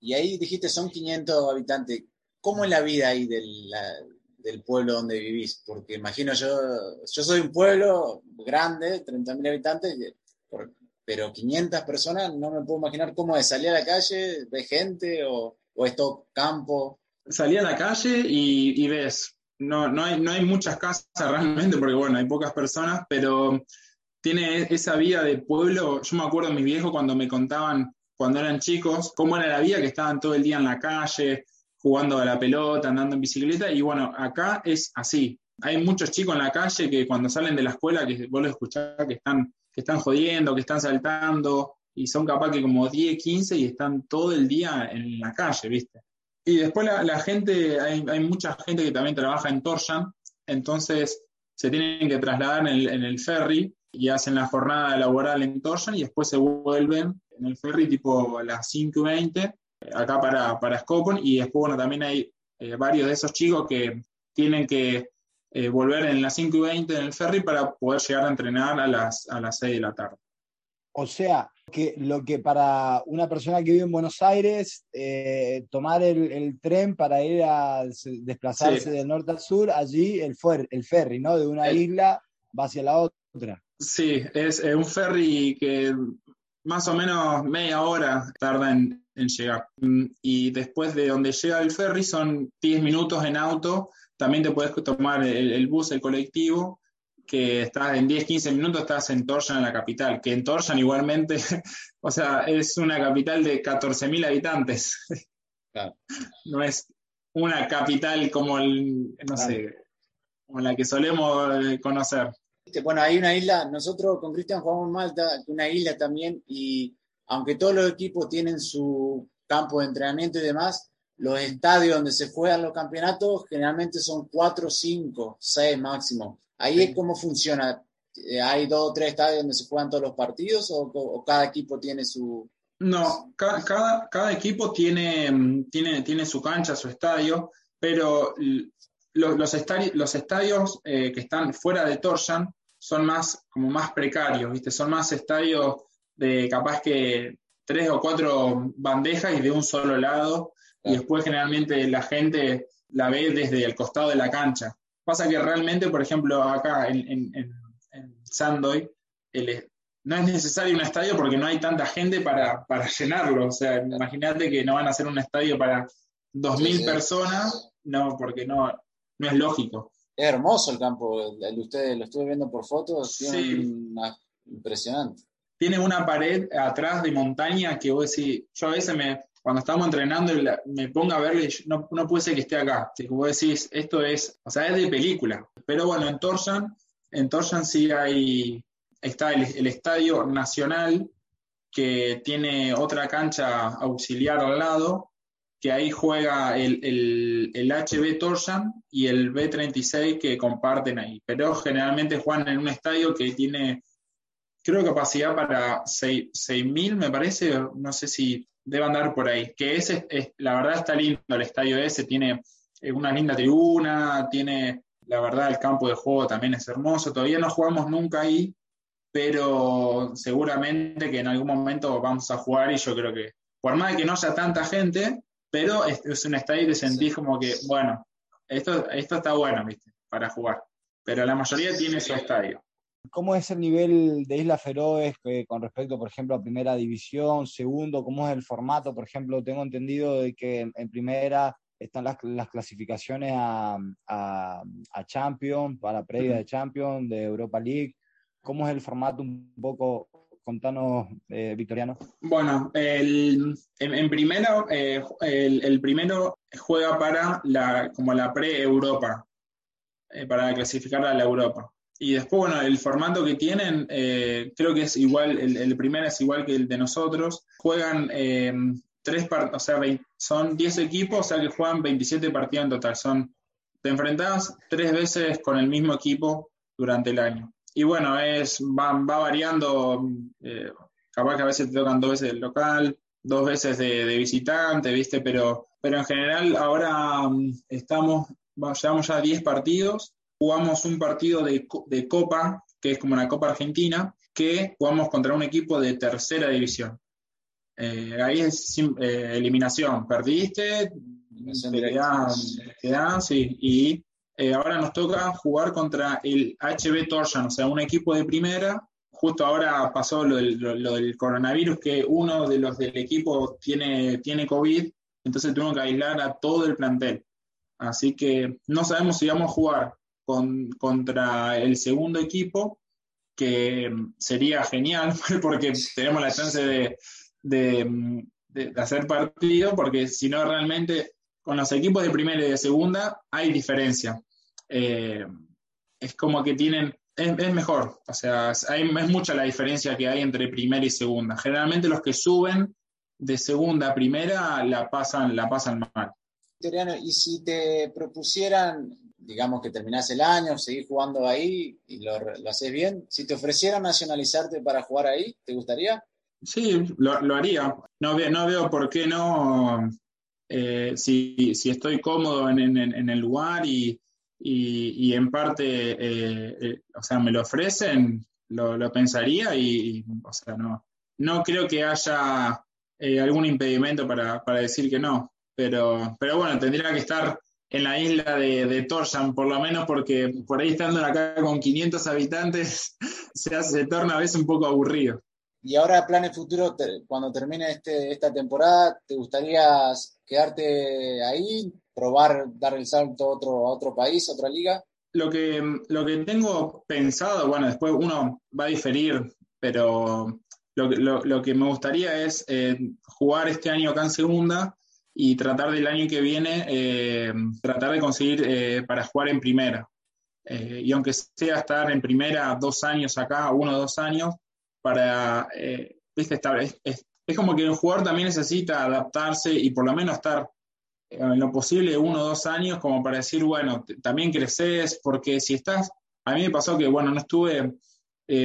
Y ahí dijiste, son 500 habitantes. ¿Cómo es la vida ahí del pueblo donde vivís, porque imagino yo, yo soy un pueblo grande, 30.000 habitantes, pero 500 personas, no me puedo imaginar cómo es salir a la calle, de gente o, o es todo campo. Salí a la calle y, ves, no, no, hay, no hay muchas casas realmente, porque bueno, hay pocas personas, pero tiene esa vida de pueblo. Yo me acuerdo de mis viejos cuando me contaban, cuando eran chicos, cómo era la vida, que estaban todo el día en la calle, jugando a la pelota, andando en bicicleta, y bueno, acá es así. Hay muchos chicos en la calle que cuando salen de la escuela, que vos los escuchás que están, que están jodiendo, que están saltando, y son capaz que como 10, 15 y están todo el día en la calle, ¿viste? Y después la, gente, hay, hay, mucha gente que también trabaja en Torshan, entonces se tienen que trasladar en el, ferry y hacen la jornada laboral en Torshan y después se vuelven en el ferry tipo a las 5 y 20 acá para, para y después, bueno, también hay eh, varios de esos chicos que tienen que eh, volver en las 5 y 20 en el ferry para poder llegar a entrenar a las, a las 6 de la tarde. O sea, que lo que para una persona que vive en Buenos Aires, eh, tomar el, tren para ir a desplazarse del norte al sur, allí el, el ferry, ¿no? De una isla va hacia la otra. Sí, es un ferry que más o menos media hora tarda en, en llegar. Mm, y después de donde llega el ferry son 10 minutos en auto. También te puedes tomar el, bus, el colectivo, que estás en 10, 15 minutos, estás en Torshan, en la capital. Que en Torshan igualmente, o sea, es una capital de 14.000 habitantes. No es una capital como, el, no sé, como la que solemos eh, conocer. Bueno, hay una isla, nosotros con Cristian jugamos en Malta, una isla también, y aunque todos los equipos tienen su campo de entrenamiento y demás, los estadios donde se juegan los campeonatos generalmente son cuatro, cinco, seis máximo. Ahí es cómo funciona. Eh, ¿Hay dos o tres estadios donde se juegan todos los partidos o, cada equipo tiene su... No, cada, cada, equipo tiene, tiene, tiene su cancha, su estadio, pero los, los, estadios, los estadios eh, que están fuera de Torshan son más, como más precarios, ¿viste? Son más estadios de capaz que tres o cuatro bandejas y de un solo lado, y después generalmente la gente la ve desde el costado de la cancha. Pasa que realmente, por ejemplo, acá en, Sandoy, no es necesario un estadio porque no hay tanta gente para, llenarlo. O sea, imagínate que no van a hacer un estadio para 2.000 personas, no, porque no, no es lógico. Es hermoso el campo, el de ustedes, lo estuve viendo por fotos, sí. impresionante. Tiene una pared atrás de montaña que vos decís, yo a veces me, cuando estamos entrenando me pongo a verle, no, puede ser que esté acá. Si vos decís, esto es, o sea, es de película. Pero bueno, en Torsan, en Torsan sí hay, está el, Estadio Nacional, que tiene otra cancha auxiliar al lado, que ahí juega el, el, HB Torsan y el B36 que comparten ahí. Pero generalmente juegan en un estadio que tiene, creo, capacidad para 6.000, me parece, no sé si debe andar por ahí. Que ese, es, la verdad está lindo el estadio ese, tiene eh, una linda tribuna, tiene, la verdad, el campo de juego también es hermoso. Todavía no jugamos nunca ahí, pero seguramente que en algún momento vamos a jugar y yo creo que, por más de que no haya tanta gente, pero es, un estadio que sentís como que, bueno, esto, esto está bueno, ¿viste? Para jugar. Pero la mayoría tiene su estadio. ¿Cómo es el nivel de Isla Feroes eh, con respecto, por ejemplo, a primera división, segundo? ¿Cómo es el formato? Por ejemplo, tengo entendido de que en, primera están las, clasificaciones a, a, a Champions, para previa de Champions, de Europa League. ¿Cómo es el formato un poco? Contanos, eh, Victoriano. Bueno, el, en, primero, eh, el, primero juega para la, como la pre-Europa, para clasificar a la Europa. Y después, bueno, el formato que tienen, eh, creo que es igual, el, el primero es igual que el de nosotros. Juegan eh, tres partidos, o sea, son 10 equipos, o sea que juegan 27 partidos en total. Son, te enfrentas tres veces con el mismo equipo durante el año. Y bueno, es, va, va variando, eh, capaz que a veces te tocan dos veces el local, dos veces de, de visitante, ¿viste? Pero, pero en general ahora mm, estamos, llevamos ya 10 partidos jugamos un partido de, Copa, que es como una Copa Argentina, que jugamos contra un equipo de tercera división. Eh, ahí es eh, eliminación. Perdiste, te y eh, ahora nos toca jugar contra el HB Torjan, o sea, un equipo de primera. Justo ahora pasó lo del, coronavirus, que uno de los del equipo tiene, tiene COVID, entonces tuvimos que aislar a todo el plantel. Así que no sabemos si vamos a jugar contra el segundo equipo, que sería genial porque tenemos la chance de, hacer partido, porque si no realmente con los equipos de primera y de segunda hay diferencia. Eh, es como que tienen, es, mejor, o sea, hay, es mucha la diferencia que hay entre primera y segunda. Generalmente los que suben de segunda a primera la pasan, la pasan mal. Y si te propusieran digamos que terminás el año, seguís jugando ahí y lo, lo haces bien, si te ofrecieran nacionalizarte para jugar ahí, ¿te gustaría? Sí, lo, haría. No, no veo por qué no, eh, si, estoy cómodo en, el lugar y, en parte, eh, eh, o sea, me lo ofrecen, lo, pensaría y, o sea, no, no creo que haya algún impedimento para, para, decir que no. Pero, pero bueno, tendría que estar en la isla de, de Torsan, por lo menos porque por ahí estando acá con 500 habitantes se, hace, se torna a veces un poco aburrido. Y ahora, planes futuros, cuando termine este, esta temporada, ¿te gustaría quedarte ahí, probar, dar el salto a otro, a otro país, a otra liga? Lo que, lo que tengo pensado, bueno, después uno va a diferir, pero lo, lo, lo que me gustaría es eh, jugar este año acá en segunda y tratar del año que viene, eh, tratar de conseguir eh, para jugar en primera. Eh, y aunque sea estar en primera dos años acá, uno o dos años, para, Estar, es, es, como que el jugador también necesita adaptarse y por lo menos estar en lo posible uno o dos años como para decir, bueno, también creces, porque si estás, a mí me pasó que, bueno, no estuve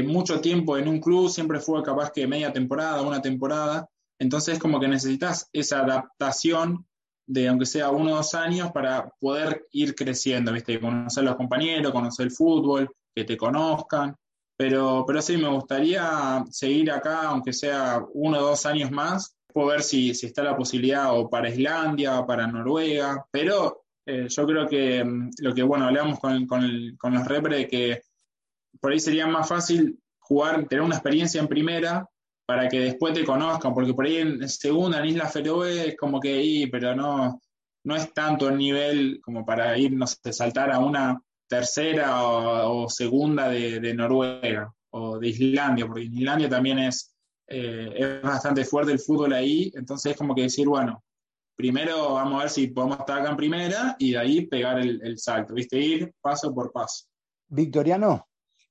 mucho tiempo en un club, siempre fue capaz que media temporada, una temporada, entonces, como que necesitas esa adaptación de, aunque sea uno o dos años, para poder ir creciendo, ¿viste? Conocer a los compañeros, conocer el fútbol, que te conozcan. Pero, pero sí, me gustaría seguir acá, aunque sea uno o dos años más. Puedo ver si, si está la posibilidad o para Islandia o para Noruega. Pero eh, yo creo que mm, lo que, bueno, hablamos con, con, con los repre que por ahí sería más fácil jugar, tener una experiencia en primera para que después te conozcan, porque por ahí en segunda, en Isla Feroe, es como que ahí, pero no, no es tanto el nivel como para ir, no sé, saltar a una tercera o, segunda de, Noruega o de Islandia, porque en Islandia también es, eh, es bastante fuerte el fútbol ahí, entonces es como que decir, bueno, primero vamos a ver si podemos estar acá en primera y de ahí pegar el, salto, ¿viste? Ir paso por paso. Victoriano,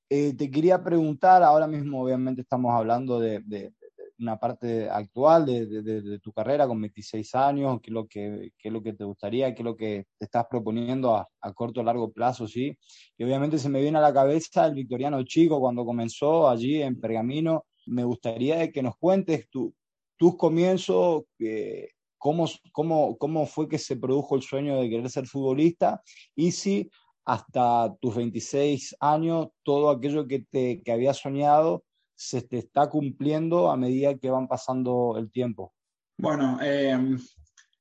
eh, te quería preguntar, ahora mismo obviamente estamos hablando de, una parte actual de, tu carrera con 26 años, qué es lo que, qué es lo que te gustaría, qué es lo que te estás proponiendo a, corto o largo plazo, ¿sí? Y obviamente se me viene a la cabeza el victoriano chico cuando comenzó allí en Pergamino. Me gustaría que nos cuentes tu, tus comienzos, eh, cómo, cómo, cómo fue que se produjo el sueño de querer ser futbolista y si hasta tus 26 años todo aquello que, te, que habías soñado se te está cumpliendo a medida que van pasando el tiempo? Bueno, eh,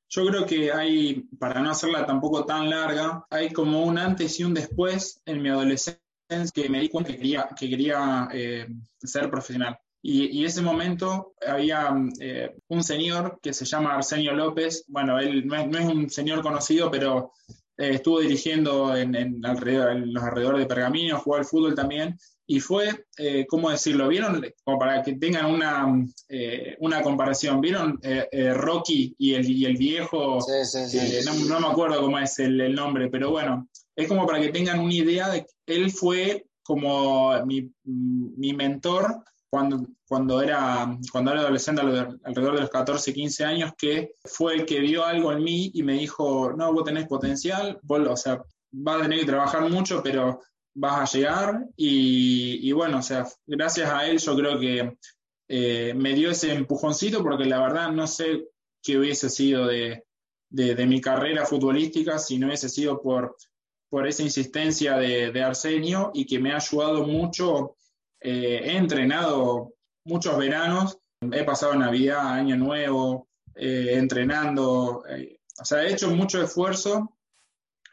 yo creo que hay, para no hacerla tampoco tan larga, hay como un antes y un después en mi adolescencia que me di cuenta que quería, que quería eh, ser profesional. Y, y, ese momento había eh, un señor que se llama Arsenio López, bueno, él no es, no es un señor conocido, pero estuvo dirigiendo en, en, alrededor, en, los alrededores de Pergamino, jugó al fútbol también, y fue, eh, ¿cómo decirlo? ¿Vieron? Como para que tengan una, eh, una comparación, ¿vieron eh, eh, Rocky y el, y el viejo? Sí, sí, sí, no, no, me acuerdo cómo es el, el, nombre, pero bueno, es como para que tengan una idea de que él fue como mi, mi mentor cuando, cuando, era, cuando era adolescente, alrededor de los 14, 15 años, que fue el que vio algo en mí y me dijo, no, vos tenés potencial, o sea, vas a tener que trabajar mucho, pero vas a llegar y, bueno, o sea, gracias a él yo creo que eh, me dio ese empujoncito porque la verdad no sé qué hubiese sido de, de, de, mi carrera futbolística si no hubiese sido por, por esa insistencia de, de Arsenio y que me ha ayudado mucho. Eh, he entrenado muchos veranos, he pasado Navidad, Año Nuevo, eh, entrenando, eh, o sea, he hecho mucho esfuerzo.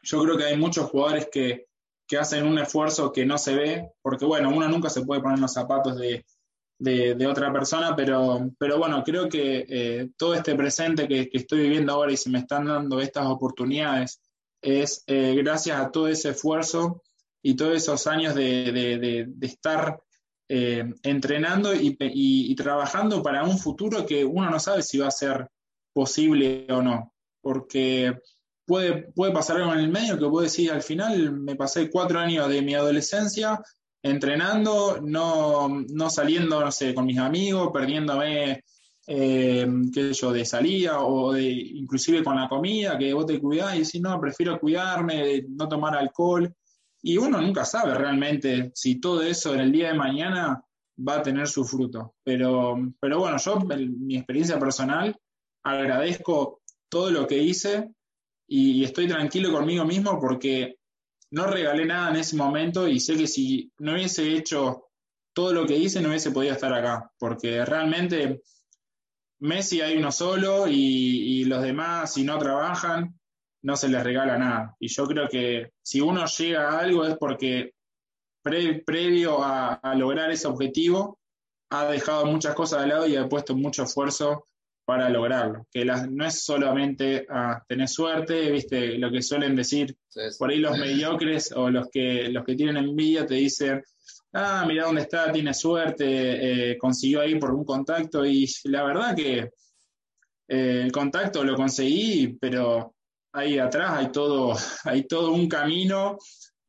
Yo creo que hay muchos jugadores que, que hacen un esfuerzo que no se ve, porque bueno, uno nunca se puede poner los zapatos de, de, otra persona, pero, pero bueno, creo que todo este presente que, estoy viviendo ahora y se me están dando estas oportunidades es gracias a todo ese esfuerzo y todos esos años de, de estar eh, entrenando y, trabajando para un futuro que uno no sabe si va a ser posible o no, porque puede, puede pasar algo en el medio que puede decir, al final me pasé cuatro años de mi adolescencia entrenando, no, no saliendo, no sé, con mis amigos, perdiéndome, eh, yo, de salida o de, inclusive con la comida, que vos te cuidás y decís, no, prefiero cuidarme, no tomar alcohol. Y uno nunca sabe realmente si todo eso en el día de mañana va a tener su fruto. Pero, pero bueno, yo, mi experiencia personal, agradezco todo lo que hice y, estoy tranquilo conmigo mismo porque no regalé nada en ese momento y sé que si no hubiese hecho todo lo que hice no hubiese podido estar acá, porque realmente Messi hay uno solo y los demás si no trabajan no se les regala nada. Y yo creo que si uno llega a algo es porque pre, previo a, a, lograr ese objetivo ha dejado muchas cosas de lado y ha puesto mucho esfuerzo para lograrlo. Que las, no es solamente ah, tener suerte, viste, lo que suelen decir sí, sí, por ahí los sí. mediocres o los que, los que tienen envidia te dicen, ah, mira dónde está, tiene suerte, eh, consiguió ahí por un contacto y la verdad que eh, el contacto lo conseguí, pero ahí atrás hay todo, hay todo un camino,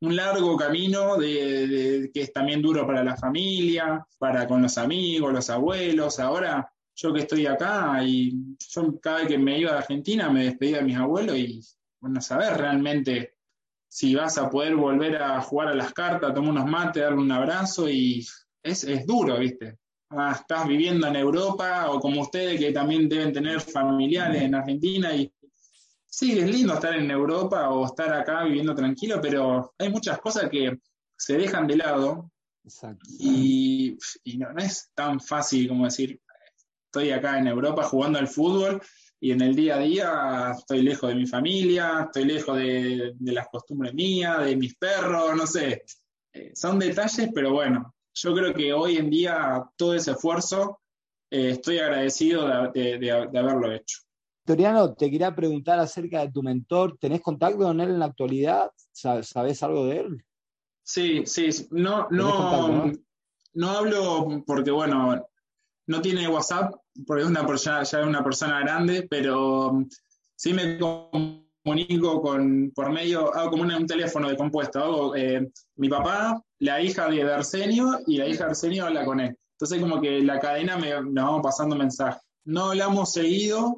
un largo camino de, que es también duro para la familia, para con los amigos, los abuelos. Ahora yo que estoy acá y yo cada vez que me iba a Argentina me despedía de mis abuelos y bueno, saber realmente si vas a poder volver a jugar a las cartas, tomar unos mates, darle un abrazo y es, es duro, ¿viste? Ah, estás viviendo en Europa o como ustedes que también deben tener familiares en Argentina y sí, es lindo estar en Europa o estar acá viviendo tranquilo, pero hay muchas cosas que se dejan de lado Exacto. Y, no, es tan fácil como decir, estoy acá en Europa jugando al fútbol y en el día a día estoy lejos de mi familia, estoy lejos de, las costumbres mías, de mis perros, no sé. Eh, son detalles, pero bueno, yo creo que hoy en día todo ese esfuerzo eh, estoy agradecido de, haberlo hecho. Toriano, te quería preguntar acerca de tu mentor. ¿Tenés contacto con él en la actualidad? ¿Sabes algo de él? Sí, sí. No, no, no, hablo porque, bueno, no tiene WhatsApp, porque es una, ya, ya es una persona grande, pero sí me comunico con, por medio, hago como un, teléfono de compuesto. Hago eh, mi papá, la hija de Arsenio y la hija de Arsenio habla con él. Entonces como que la cadena me, nos vamos pasando mensajes. No hablamos seguido,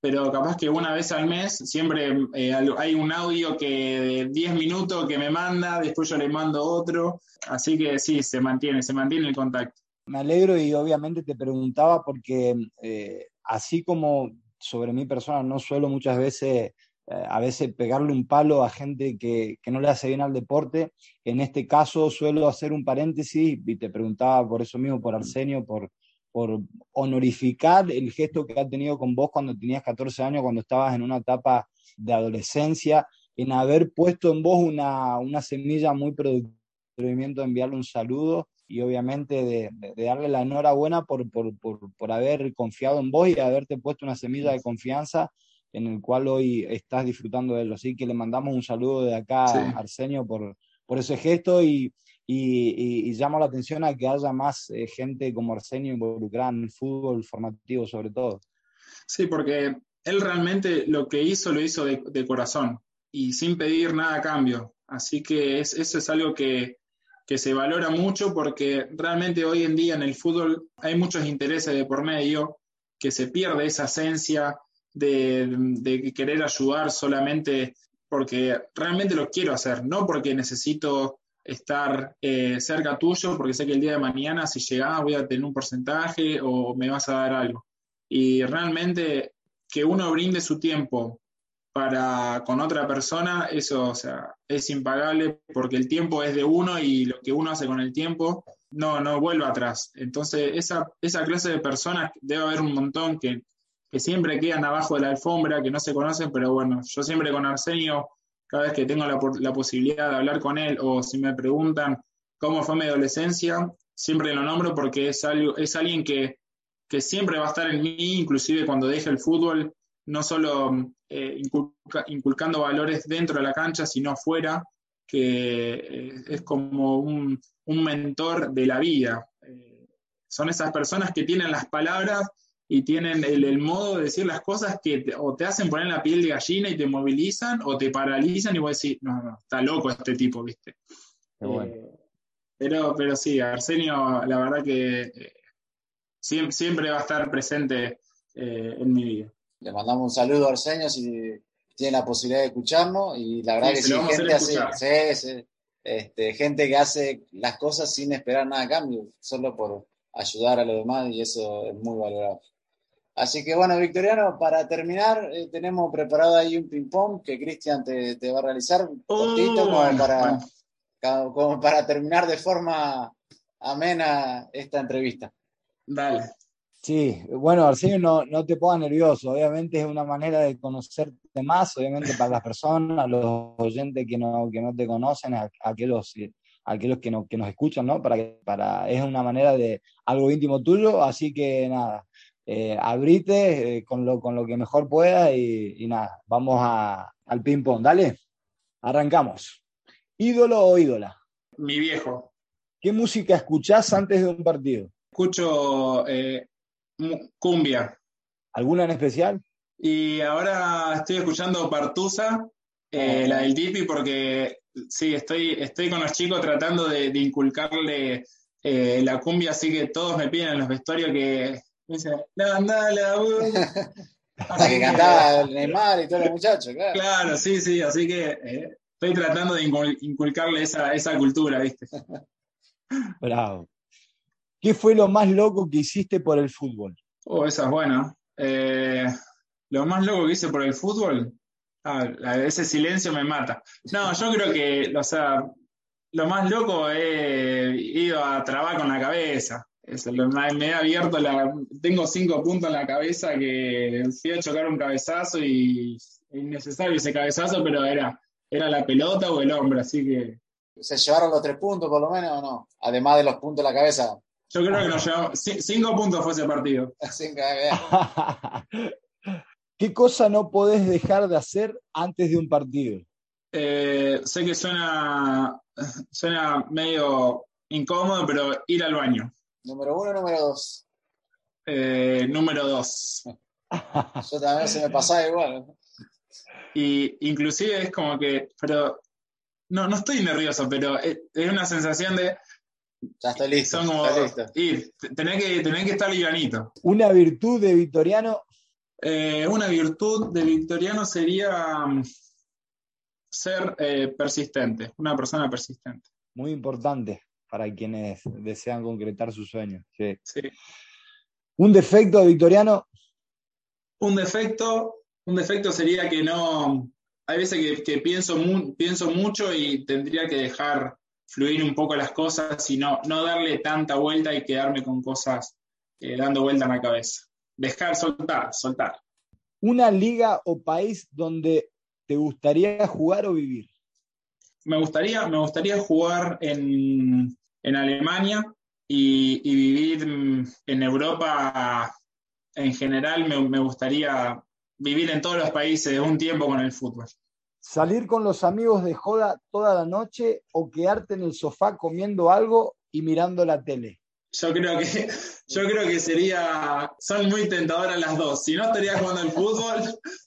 pero capaz que una vez al mes siempre eh, hay un audio que de 10 minutos que me manda, después yo le mando otro, así que sí, se mantiene, se mantiene el contacto. Me alegro y obviamente te preguntaba porque eh, así como sobre mi persona no suelo muchas veces eh, a veces pegarle un palo a gente que, que, no le hace bien al deporte. En este caso suelo hacer un paréntesis y te preguntaba por eso mismo, por Arsenio, por, por honorificar el gesto que ha tenido con vos cuando tenías 14 años, cuando estabas en una etapa de adolescencia, en haber puesto en vos una, una semilla muy productiva, de enviarle un saludo y obviamente de, de, darle la enhorabuena por, por, por, por haber confiado en vos y haberte puesto una semilla de confianza en el cual hoy estás disfrutando de él. Así que le mandamos un saludo de acá a Arsenio por, por ese gesto y, y, y, llamo la atención a que haya más eh, gente como Arsenio involucrada en el fútbol formativo sobre todo. Sí, porque él realmente lo que hizo lo hizo de, corazón y sin pedir nada a cambio. Así que es, eso es algo que, que se valora mucho porque realmente hoy en día en el fútbol hay muchos intereses de por medio, que se pierde esa esencia, de, querer ayudar solamente porque realmente lo quiero hacer, no porque necesito estar eh, cerca tuyo, porque sé que el día de mañana si llegás voy a tener un porcentaje o me vas a dar algo. Y realmente que uno brinde su tiempo para con otra persona, eso o sea, es impagable porque el tiempo es de uno y lo que uno hace con el tiempo no, no vuelve atrás. Entonces, esa, esa clase de personas debe haber un montón que que siempre quedan abajo de la alfombra, que no se conocen, pero bueno, yo siempre con Arsenio, cada vez que tengo la, posibilidad de hablar con él o si me preguntan cómo fue mi adolescencia, siempre lo nombro porque es, alguien que, siempre va a estar en mí, inclusive cuando deje el fútbol, no solo eh, inculcando valores dentro de la cancha, sino fuera, que eh, es como un, mentor de la vida. Eh, son esas personas que tienen las palabras y tienen el, modo de decir las cosas que te, o te hacen poner la piel de gallina y te movilizan o te paralizan y vos decís, no, no, está loco este tipo, ¿viste? Eh, pero, pero sí, Arsenio, la verdad que eh, siempre, va a estar presente eh, en mi vida. Le mandamos un saludo a Arsenio si tiene la posibilidad de escucharnos y la verdad que sí, gente, este, gente que hace las cosas sin esperar nada a cambio, solo por ayudar a los demás y eso es muy valorable. Así que bueno, Victoriano, para terminar, eh, tenemos preparado ahí un ping-pong que Cristian te, va a realizar cortito como, para, como para terminar de forma amena esta entrevista. Dale. Sí, bueno, Arsenio, no, no te pongas nervioso. Obviamente es una manera de conocerte más, obviamente para las personas, los oyentes que no, que no te conocen, aquellos, aquellos que, no, que nos escuchan, ¿no? Para, para, es una manera de algo íntimo tuyo, así que nada, eh, abrite eh, con, lo, con lo que mejor pueda y, nada, vamos al ping-pong. Dale, arrancamos. ¿Ídolo o ídola? Mi viejo. ¿Qué música escuchás antes de un partido? Escucho eh, cumbia. ¿Alguna en especial? Y ahora estoy escuchando Partusa, eh, la del Dipi, porque sí, estoy, estoy con los chicos tratando de, inculcarle la cumbia, así que todos me piden en los vestuarios que dice, la la Hasta que cantaba el Neymar y todos los muchachos, claro. Claro, sí, sí, así que eh, estoy tratando de inculcarle esa, esa cultura, ¿viste? Bravo. ¿Qué fue lo más loco que hiciste por el fútbol? Oh, esa es buena. Eh, lo más loco que hice por el fútbol, ah, ese silencio me mata. No, yo creo que, o sea, lo más loco he ido a trabar con la cabeza. Es lo- me me he abierto la. Tengo cinco puntos en la cabeza que fui a chocar un cabezazo y innecesario ese cabezazo, pero era, era la pelota o el hombre, así que ¿Se llevaron los tres puntos por lo menos o no? Además de los puntos en la cabeza. yo creo que nos llevamos. ci- Cinco puntos fue ese partido. ¿Qué cosa no podés dejar de hacer antes de un partido? Eh, sé que suena, suena medio incómodo, pero ir al baño. Número uno, número dos. Eh, número dos. Yo también se me pasaba igual. Y inclusive es como que, pero no, no estoy nervioso, pero es, es una sensación de Ya estoy listo. son como estoy listo. ir, tenés que, tenés que estar livianito. Una virtud de Victoriano, Eh, una virtud de Victoriano sería mm, ser eh, persistente, una persona persistente. muy importante para quienes desean concretar sus sueños. sí. Sí. Un defecto de Victoriano, Un defecto, un defecto sería que no, hay veces que, que pienso, mu- pienso mucho y tendría que dejar fluir un poco las cosas y no, no darle tanta vuelta y quedarme con cosas eh, dando vuelta en la cabeza. Dejar, soltar, soltar. una liga o país donde te gustaría jugar o vivir. Me gustaría, me gustaría jugar en, en Alemania y, y vivir mm, en Europa en general. Me, me gustaría vivir en todos los países un tiempo con el fútbol. Salir con los amigos de joda toda la noche o quedarte en el sofá comiendo algo y mirando la tele. Yo creo que, yo creo que sería, son muy tentadoras las dos. Si no estaría jugando al fútbol,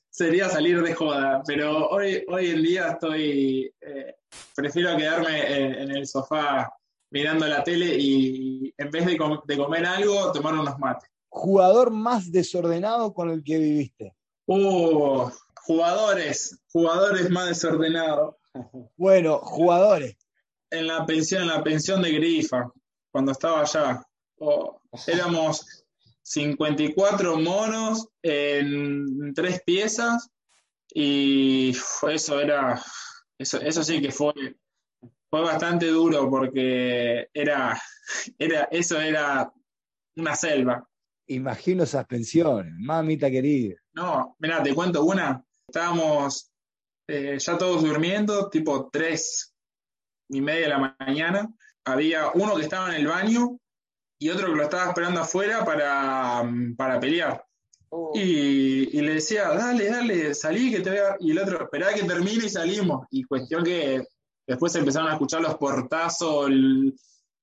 sería salir de joda. Pero hoy, hoy en día estoy, eh, prefiero quedarme en, en el sofá mirando la tele y en vez de, com- de comer algo, tomar unos mates. Jugador más desordenado con el que viviste. Uh, jugadores, jugadores más desordenados. Bueno, jugadores. En la pensión, en la pensión de Grifa, cuando estaba allá. Oh, éramos 54 monos en tres piezas y eso era, eso, eso sí que fue, fue bastante duro porque era, era, eso era una selva. Imagino esas pensiones, mamita querida. No, mira, te cuento una. Estábamos eh, ya todos durmiendo, tipo tres y media de la mañana. Había uno que estaba en el baño y otro que lo estaba esperando afuera para, para pelear. Y, y le decía, dale, dale, salí que te vea. Y el otro, esperá que termine y salimos. Y cuestión que después empezaron a escuchar los portazos. el-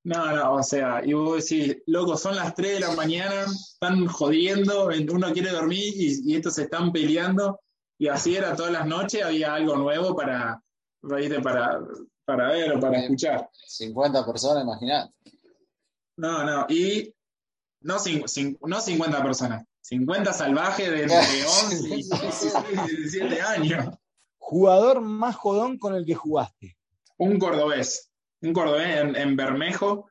No, no, o sea, y vos decís, loco, son las 3 de la mañana, están jodiendo, uno quiere dormir y, y estos se están peleando. Y así era todas las noches, había algo nuevo para, ¿viste? para, para ver o para escuchar. 50 personas, imagínate. No, no, y no, no 50 personas, 50 salvajes de entre 11 y 16, 17 años. Jugador más jodón con el que jugaste. Un cordobés, un cordobés en, en Bermejo,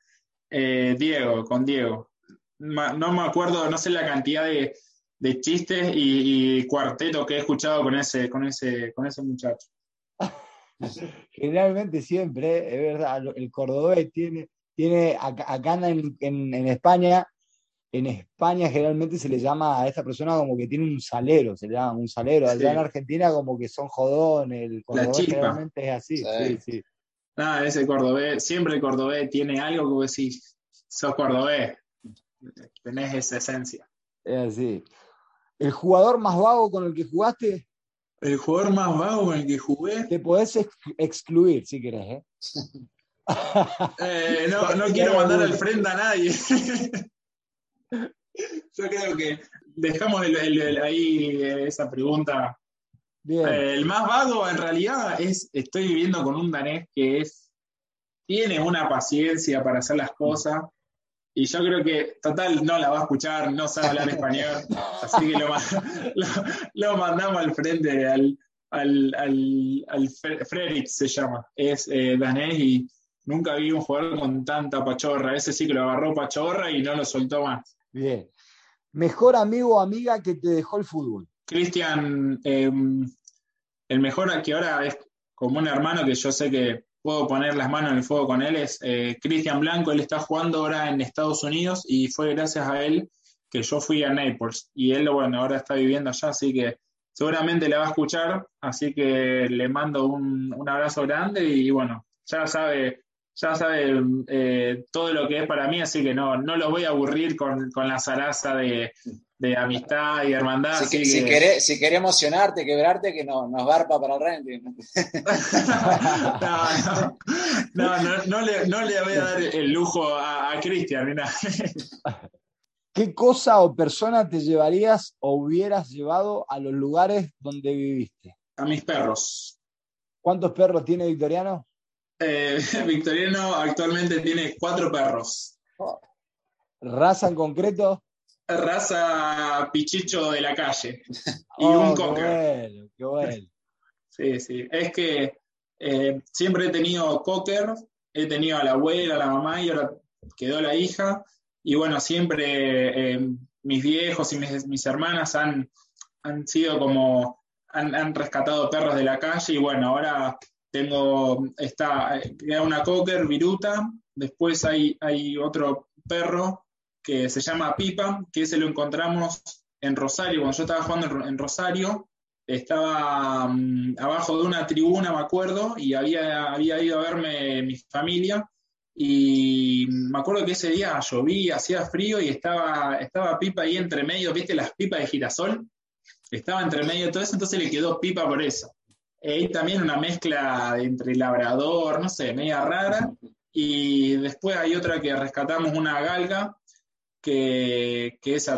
eh, Diego, con Diego. Ma- no me acuerdo, no sé la cantidad de, de chistes y, y cuartetos que he escuchado con ese, con ese, con ese muchacho. Generalmente siempre, eh, es verdad, el cordobés tiene, tiene acá, acá en, en- en España, en España generalmente se le llama a esta persona como que tiene un salero, se le llama un salero. Allá Sí. en Argentina como que son jodones, el cordobés generalmente es así. Sí. Sí, sí. Nada, ese cordobés, siempre el cordobés tiene algo que vos decís, sos cordobés, tenés esa esencia. Es así. El jugador más vago con el que jugaste, El jugador más vago con el que jugué, te podés ex- excluir si querés, ¿eh? Eh, no, no quiero mandar al frente a nadie. Yo creo que dejamos el- el- el- ahí eh, esa pregunta. Bien. Eh, el más vago en realidad es, estoy viviendo con un danés que es, tiene una paciencia para hacer las cosas y yo creo que, total, no la va a escuchar, no sabe hablar español, así que lo, ma- lo, lo mandamos al frente, al, al, al, al Fredrik se llama, es eh, danés y nunca vi un jugador con tanta pachorra, ese sí que lo agarró pachorra y no lo soltó más. Bien. Mejor amigo o amiga que te dejó el fútbol. Cristian, eh, el mejor que ahora es como un hermano que yo sé que puedo poner las manos en el fuego con él es eh, Cristian Blanco, él está jugando ahora en Estados Unidos y fue gracias a él que yo fui a Naples. Y él, bueno, ahora está viviendo allá, así que seguramente le va a escuchar, así que le mando un, abrazo grande y bueno, ya sabe, ya sabe eh, todo lo que es para mí, así que no, no lo voy a aburrir con, la zaraza de, amistad y hermandad. Si, si, querés, emocionarte, quebrarte, que no, nos garpa para el renting. no, no, no, le, no, le, voy a dar el lujo a, a Cristian, mira. ¿Qué cosa o persona te llevarías o hubieras llevado a los lugares donde viviste? A mis perros. ¿Cuántos perros tiene Victoriano? Eh, Victoriano actualmente tiene cuatro perros. ¿Raza en concreto? Raza pichicho de la calle. Y un oh, cocker. Qué bueno, qué bueno. Sí, sí. Es que eh, siempre he tenido cocker, he tenido a la abuela, a la mamá y ahora quedó la hija. Y bueno, siempre eh, mis viejos y mis, hermanas han, han, sido como, han, rescatado perros de la calle y bueno, ahora tengo, está, una cocker, viruta, después hay, hay otro perro que se llama Pipa, que ese lo encontramos en Rosario, cuando yo estaba jugando en Rosario, estaba mm, abajo de una tribuna, me acuerdo, y había, había ido a verme mi familia, y me acuerdo que ese día llovía, hacía frío y estaba, estaba Pipa ahí entre medio, ¿viste las pipas de girasol? Estaba entre medio de todo eso, entonces le quedó Pipa por eso. Y también una mezcla entre labrador, no sé, media rara. Y después hay otra que rescatamos, una galga, que, que es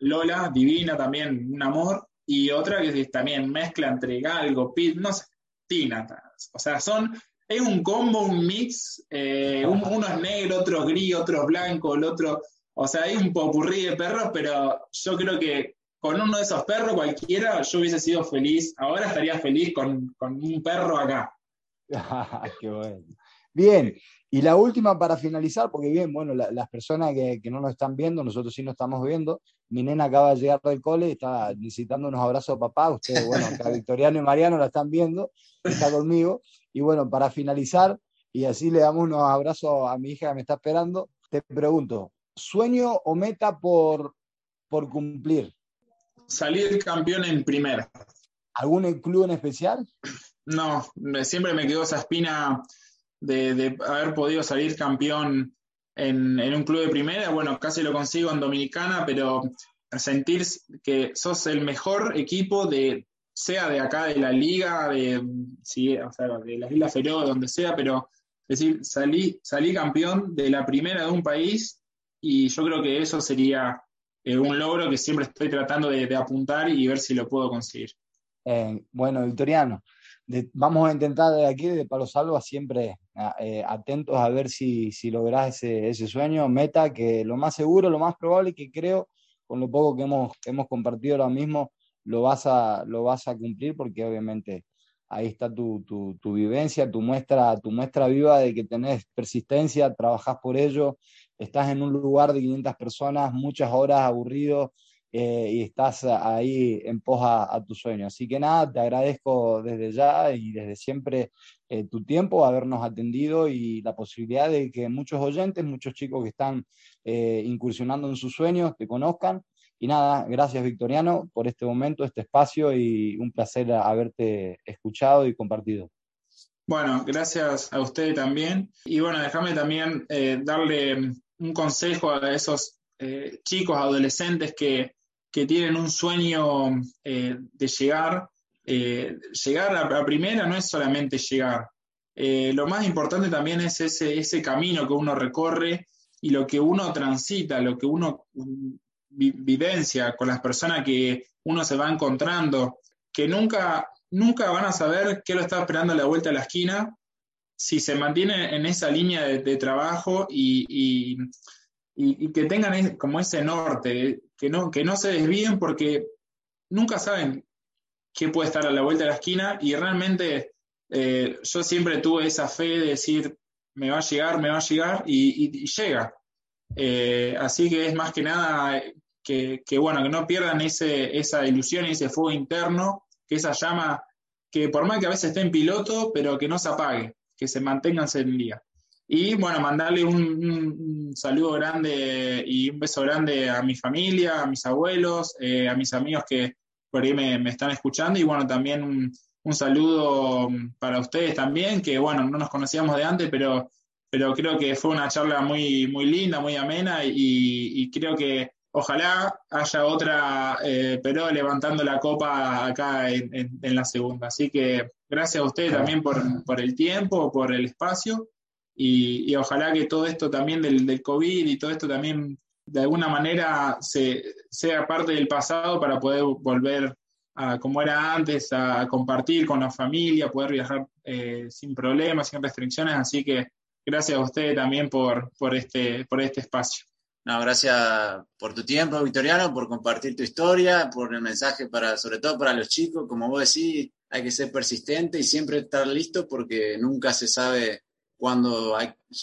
Lola, divina también, un amor. Y otra que es también mezcla entre galgo, pit, no sé, tina. O sea, son es un combo, un mix, eh, uno es negro, otro gris, otro blanco, el otro, o sea, hay un popurrí de perros, pero yo creo que con uno de esos perros, cualquiera, yo hubiese sido feliz, ahora estaría feliz con, un perro acá. Qué bueno. Bien, y la última para finalizar, porque bien, bueno, las personas que, no nos están viendo, nosotros sí nos estamos viendo. Mi nena acaba de llegar del cole, está necesitando unos abrazos de papá. Ustedes, bueno, acá Victoriano y Mariano la están viendo, está conmigo. Y bueno, para finalizar, y así le damos unos abrazos a mi hija que me está esperando, te pregunto, ¿sueño o meta por, por cumplir? Salir campeón en primera. ¿Algún club en especial? No, siempre me quedó esa espina de, haber podido salir campeón en, en, un club de primera. Bueno, casi lo consigo en Dominicana, pero sentir que sos el mejor equipo de, sea de acá de la liga, de, sí, o sea, de las Islas Feroe, donde sea, pero decir, salí, salí campeón de la primera de un país y yo creo que eso sería eh, un logro que siempre estoy tratando de, apuntar y ver si lo puedo conseguir. Eh, bueno, Victoriano, vamos a intentar de aquí, de Palo Salva, siempre eh, atentos a ver si, si lográs ese, ese, sueño, meta, que lo más seguro, lo más probable, que creo, con lo poco que hemos, hemos compartido ahora mismo, lo vas a, lo vas a cumplir porque obviamente ahí está tu, tu, vivencia, tu muestra, tu muestra viva de que tenés persistencia, trabajás por ello, estás en un lugar de 500 personas, muchas horas aburrido eh, y estás ahí en pos a, tu sueño. Así que nada, te agradezco desde ya y desde siempre eh, tu tiempo, habernos atendido y la posibilidad de que muchos oyentes, muchos chicos que están eh, incursionando en sus sueños, te conozcan y nada, gracias Victoriano por este momento, este espacio y un placer haberte escuchado y compartido. Bueno, gracias a usted también. Y bueno, déjame también darle un consejo a esos chicos, adolescentes que, tienen un sueño eh, de llegar. llegar a la primera no es solamente llegar. lo más importante también es ese, ese camino que uno recorre y lo que uno transita, lo que uno vivencia, con las personas que uno se va encontrando, que nunca, nunca van a saber qué lo está esperando a la vuelta de la esquina, si se mantiene en esa línea de, trabajo y, que tengan como ese norte, que no, que no se desvíen porque nunca saben qué puede estar a la vuelta de la esquina y realmente eh, yo siempre tuve esa fe de decir, me va a llegar, me va a llegar y, llega. Eh, así que es más que nada que, bueno, que no pierdan ese, esa ilusión y ese fuego interno, que esa llama, que por más que a veces esté en piloto, pero que no se apague, que se mantengan día. Y bueno, mandarle un, saludo grande y un beso grande a mi familia, a mis abuelos, eh, a mis amigos que por ahí me, están escuchando. Y bueno, también un, saludo para ustedes también, que bueno, no nos conocíamos de antes, pero, pero creo que fue una charla muy, muy linda, muy amena. Y, creo que ojalá haya otra eh, pero levantando la copa acá en, la segunda. Así que gracias a ustedes también por, por el tiempo, por el espacio y, ojalá que todo esto también del, del, COVID y todo esto también de alguna manera se, sea parte del pasado para poder volver a como era antes, a compartir con la familia, poder viajar eh, sin problemas, sin restricciones. Así que gracias a usted también por, por, este, por este espacio. No, gracias por tu tiempo, Victoriano, por compartir tu historia, por el mensaje para, sobre todo para los chicos. Como vos decís, hay que ser persistente y siempre estar listo porque nunca se sabe cuando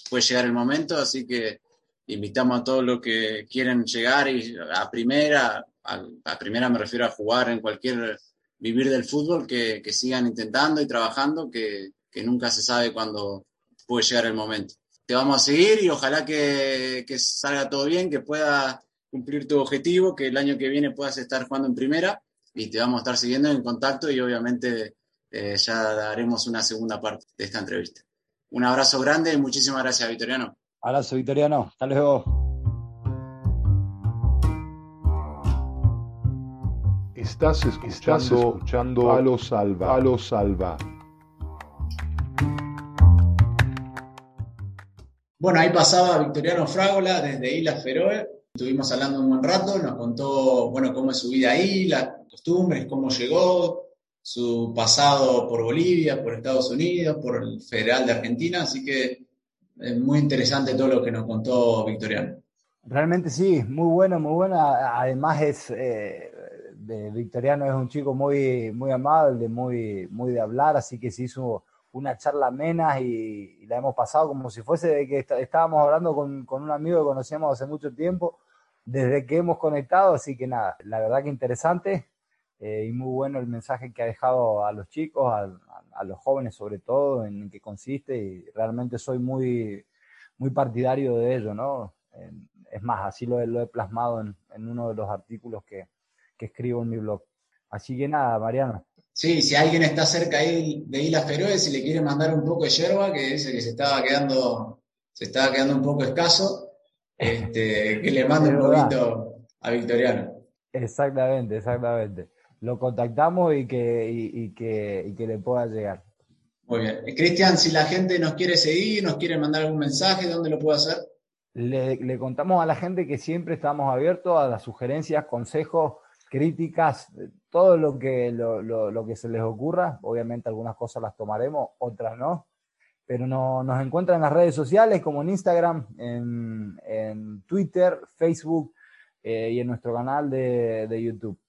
puede llegar el momento, así que invitamos a todos los que quieren llegar y a primera, a, primera me refiero a jugar en cualquier, vivir del fútbol, que, sigan intentando y trabajando, que, nunca se sabe cuándo puede llegar el momento. Te vamos a seguir y ojalá que, salga todo bien, que pueda cumplir tu objetivo, que el año que viene puedas estar jugando en primera y te vamos a estar siguiendo en contacto y obviamente eh, ya daremos una segunda parte de esta entrevista. Un abrazo grande y muchísimas gracias, Victoriano. Abrazo, Victoriano. Hasta luego. Estás escuchando, a los Salva. A Salva. Bueno, ahí pasaba Victoriano Frágola desde Islas Feroe. Estuvimos hablando un buen rato, nos contó, bueno, cómo es su vida ahí, las costumbres, cómo llegó, su pasado por Bolivia, por Estados Unidos, por el Federal de Argentina, así que es muy interesante todo lo que nos contó Victoriano. Realmente sí, muy bueno, muy bueno. Además es eh, Victoriano es un chico muy, muy amable, muy, muy de hablar, así que se hizo una charla amena y, la hemos pasado como si fuese de que estábamos hablando con, con, un amigo que conocíamos hace mucho tiempo, desde que hemos conectado, así que nada, la verdad que interesante. Eh, y muy bueno el mensaje que ha dejado a los chicos, a, los jóvenes sobre todo, en qué consiste y realmente soy muy, muy partidario de ello, ¿no? es más, así lo, lo he plasmado en, en, uno de los artículos que, que, escribo en mi blog. Así que nada, Mariano. Sí, si alguien está cerca ahí de Islas Feroe, si le quiere mandar un poco de yerba, que dice que se estaba quedando, se estaba quedando un poco escaso, este, que le mande un poquito a Victoriano. Exactamente, exactamente lo contactamos y que, y, que, que le pueda llegar. Muy bien. Cristian, si la gente nos quiere seguir, nos quiere mandar algún mensaje, ¿dónde lo puede hacer? Le, contamos a la gente que siempre estamos abiertos a las sugerencias, consejos, críticas, todo lo que, lo, que se les ocurra. Obviamente algunas cosas las tomaremos, otras no. Pero no, nos encuentran en las redes sociales como en Instagram, en, Twitter, Facebook eh, y en nuestro canal de YouTube.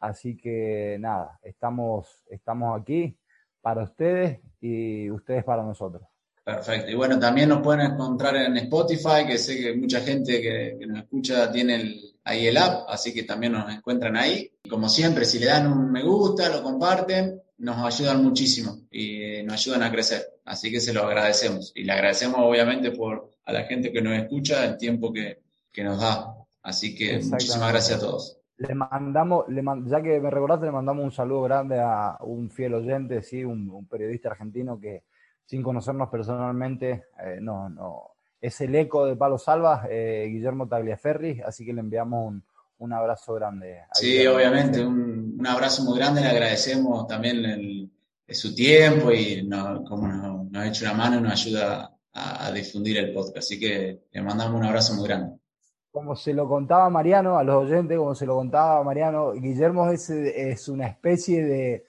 Así que nada, estamos, estamos aquí para ustedes y ustedes para nosotros. Perfecto. Y bueno, también nos pueden encontrar en Spotify, que sé que mucha gente que, nos escucha tiene ahí el app, así que también nos encuentran ahí. como siempre, si le dan un me gusta, lo comparten, nos ayudan muchísimo y nos ayudan a crecer. Así que se lo agradecemos. Y le agradecemos obviamente por a la gente que nos escucha el tiempo que, que nos da. Así que muchísimas gracias a todos. Le mandamos, le ya que me recordaste, le mandamos un saludo grande a un fiel oyente, sí, un, periodista argentino que sin conocernos personalmente, eh, no, no, es el eco de Palo Salva, eh, Guillermo Tagliaferri, así que le enviamos un, abrazo grande. Sí, obviamente, un, abrazo muy grande, le agradecemos también su tiempo y como nos, ha hecho una mano y nos ayuda a, a difundir el podcast, así que le mandamos un abrazo muy grande como se lo contaba Mariano, a los oyentes, como se lo contaba Mariano, Guillermo es, es una especie de,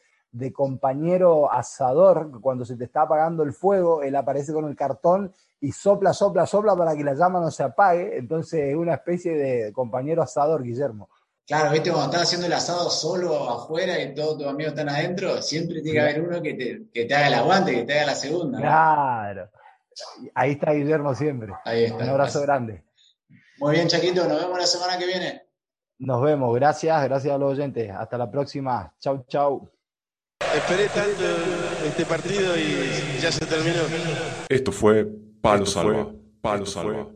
compañero asador, cuando se te está apagando el fuego, él aparece con el cartón y sopla, sopla, sopla para que la llama no se apague, entonces es una especie de compañero asador, Guillermo. Claro, viste, cuando estás haciendo el asado solo afuera y todos tus amigos están adentro, siempre tiene que haber uno que te, que te haga el aguante, que te haga la segunda. Claro. Ahí está Guillermo siempre. Ahí está. Un abrazo grande. Muy bien, Chaquito, nos vemos la semana que viene. Nos vemos, gracias, gracias a los oyentes. Hasta la próxima. Chau, chau. esperé tanto este partido y ya se terminó. Esto fue Palo Salva. Palo Salva.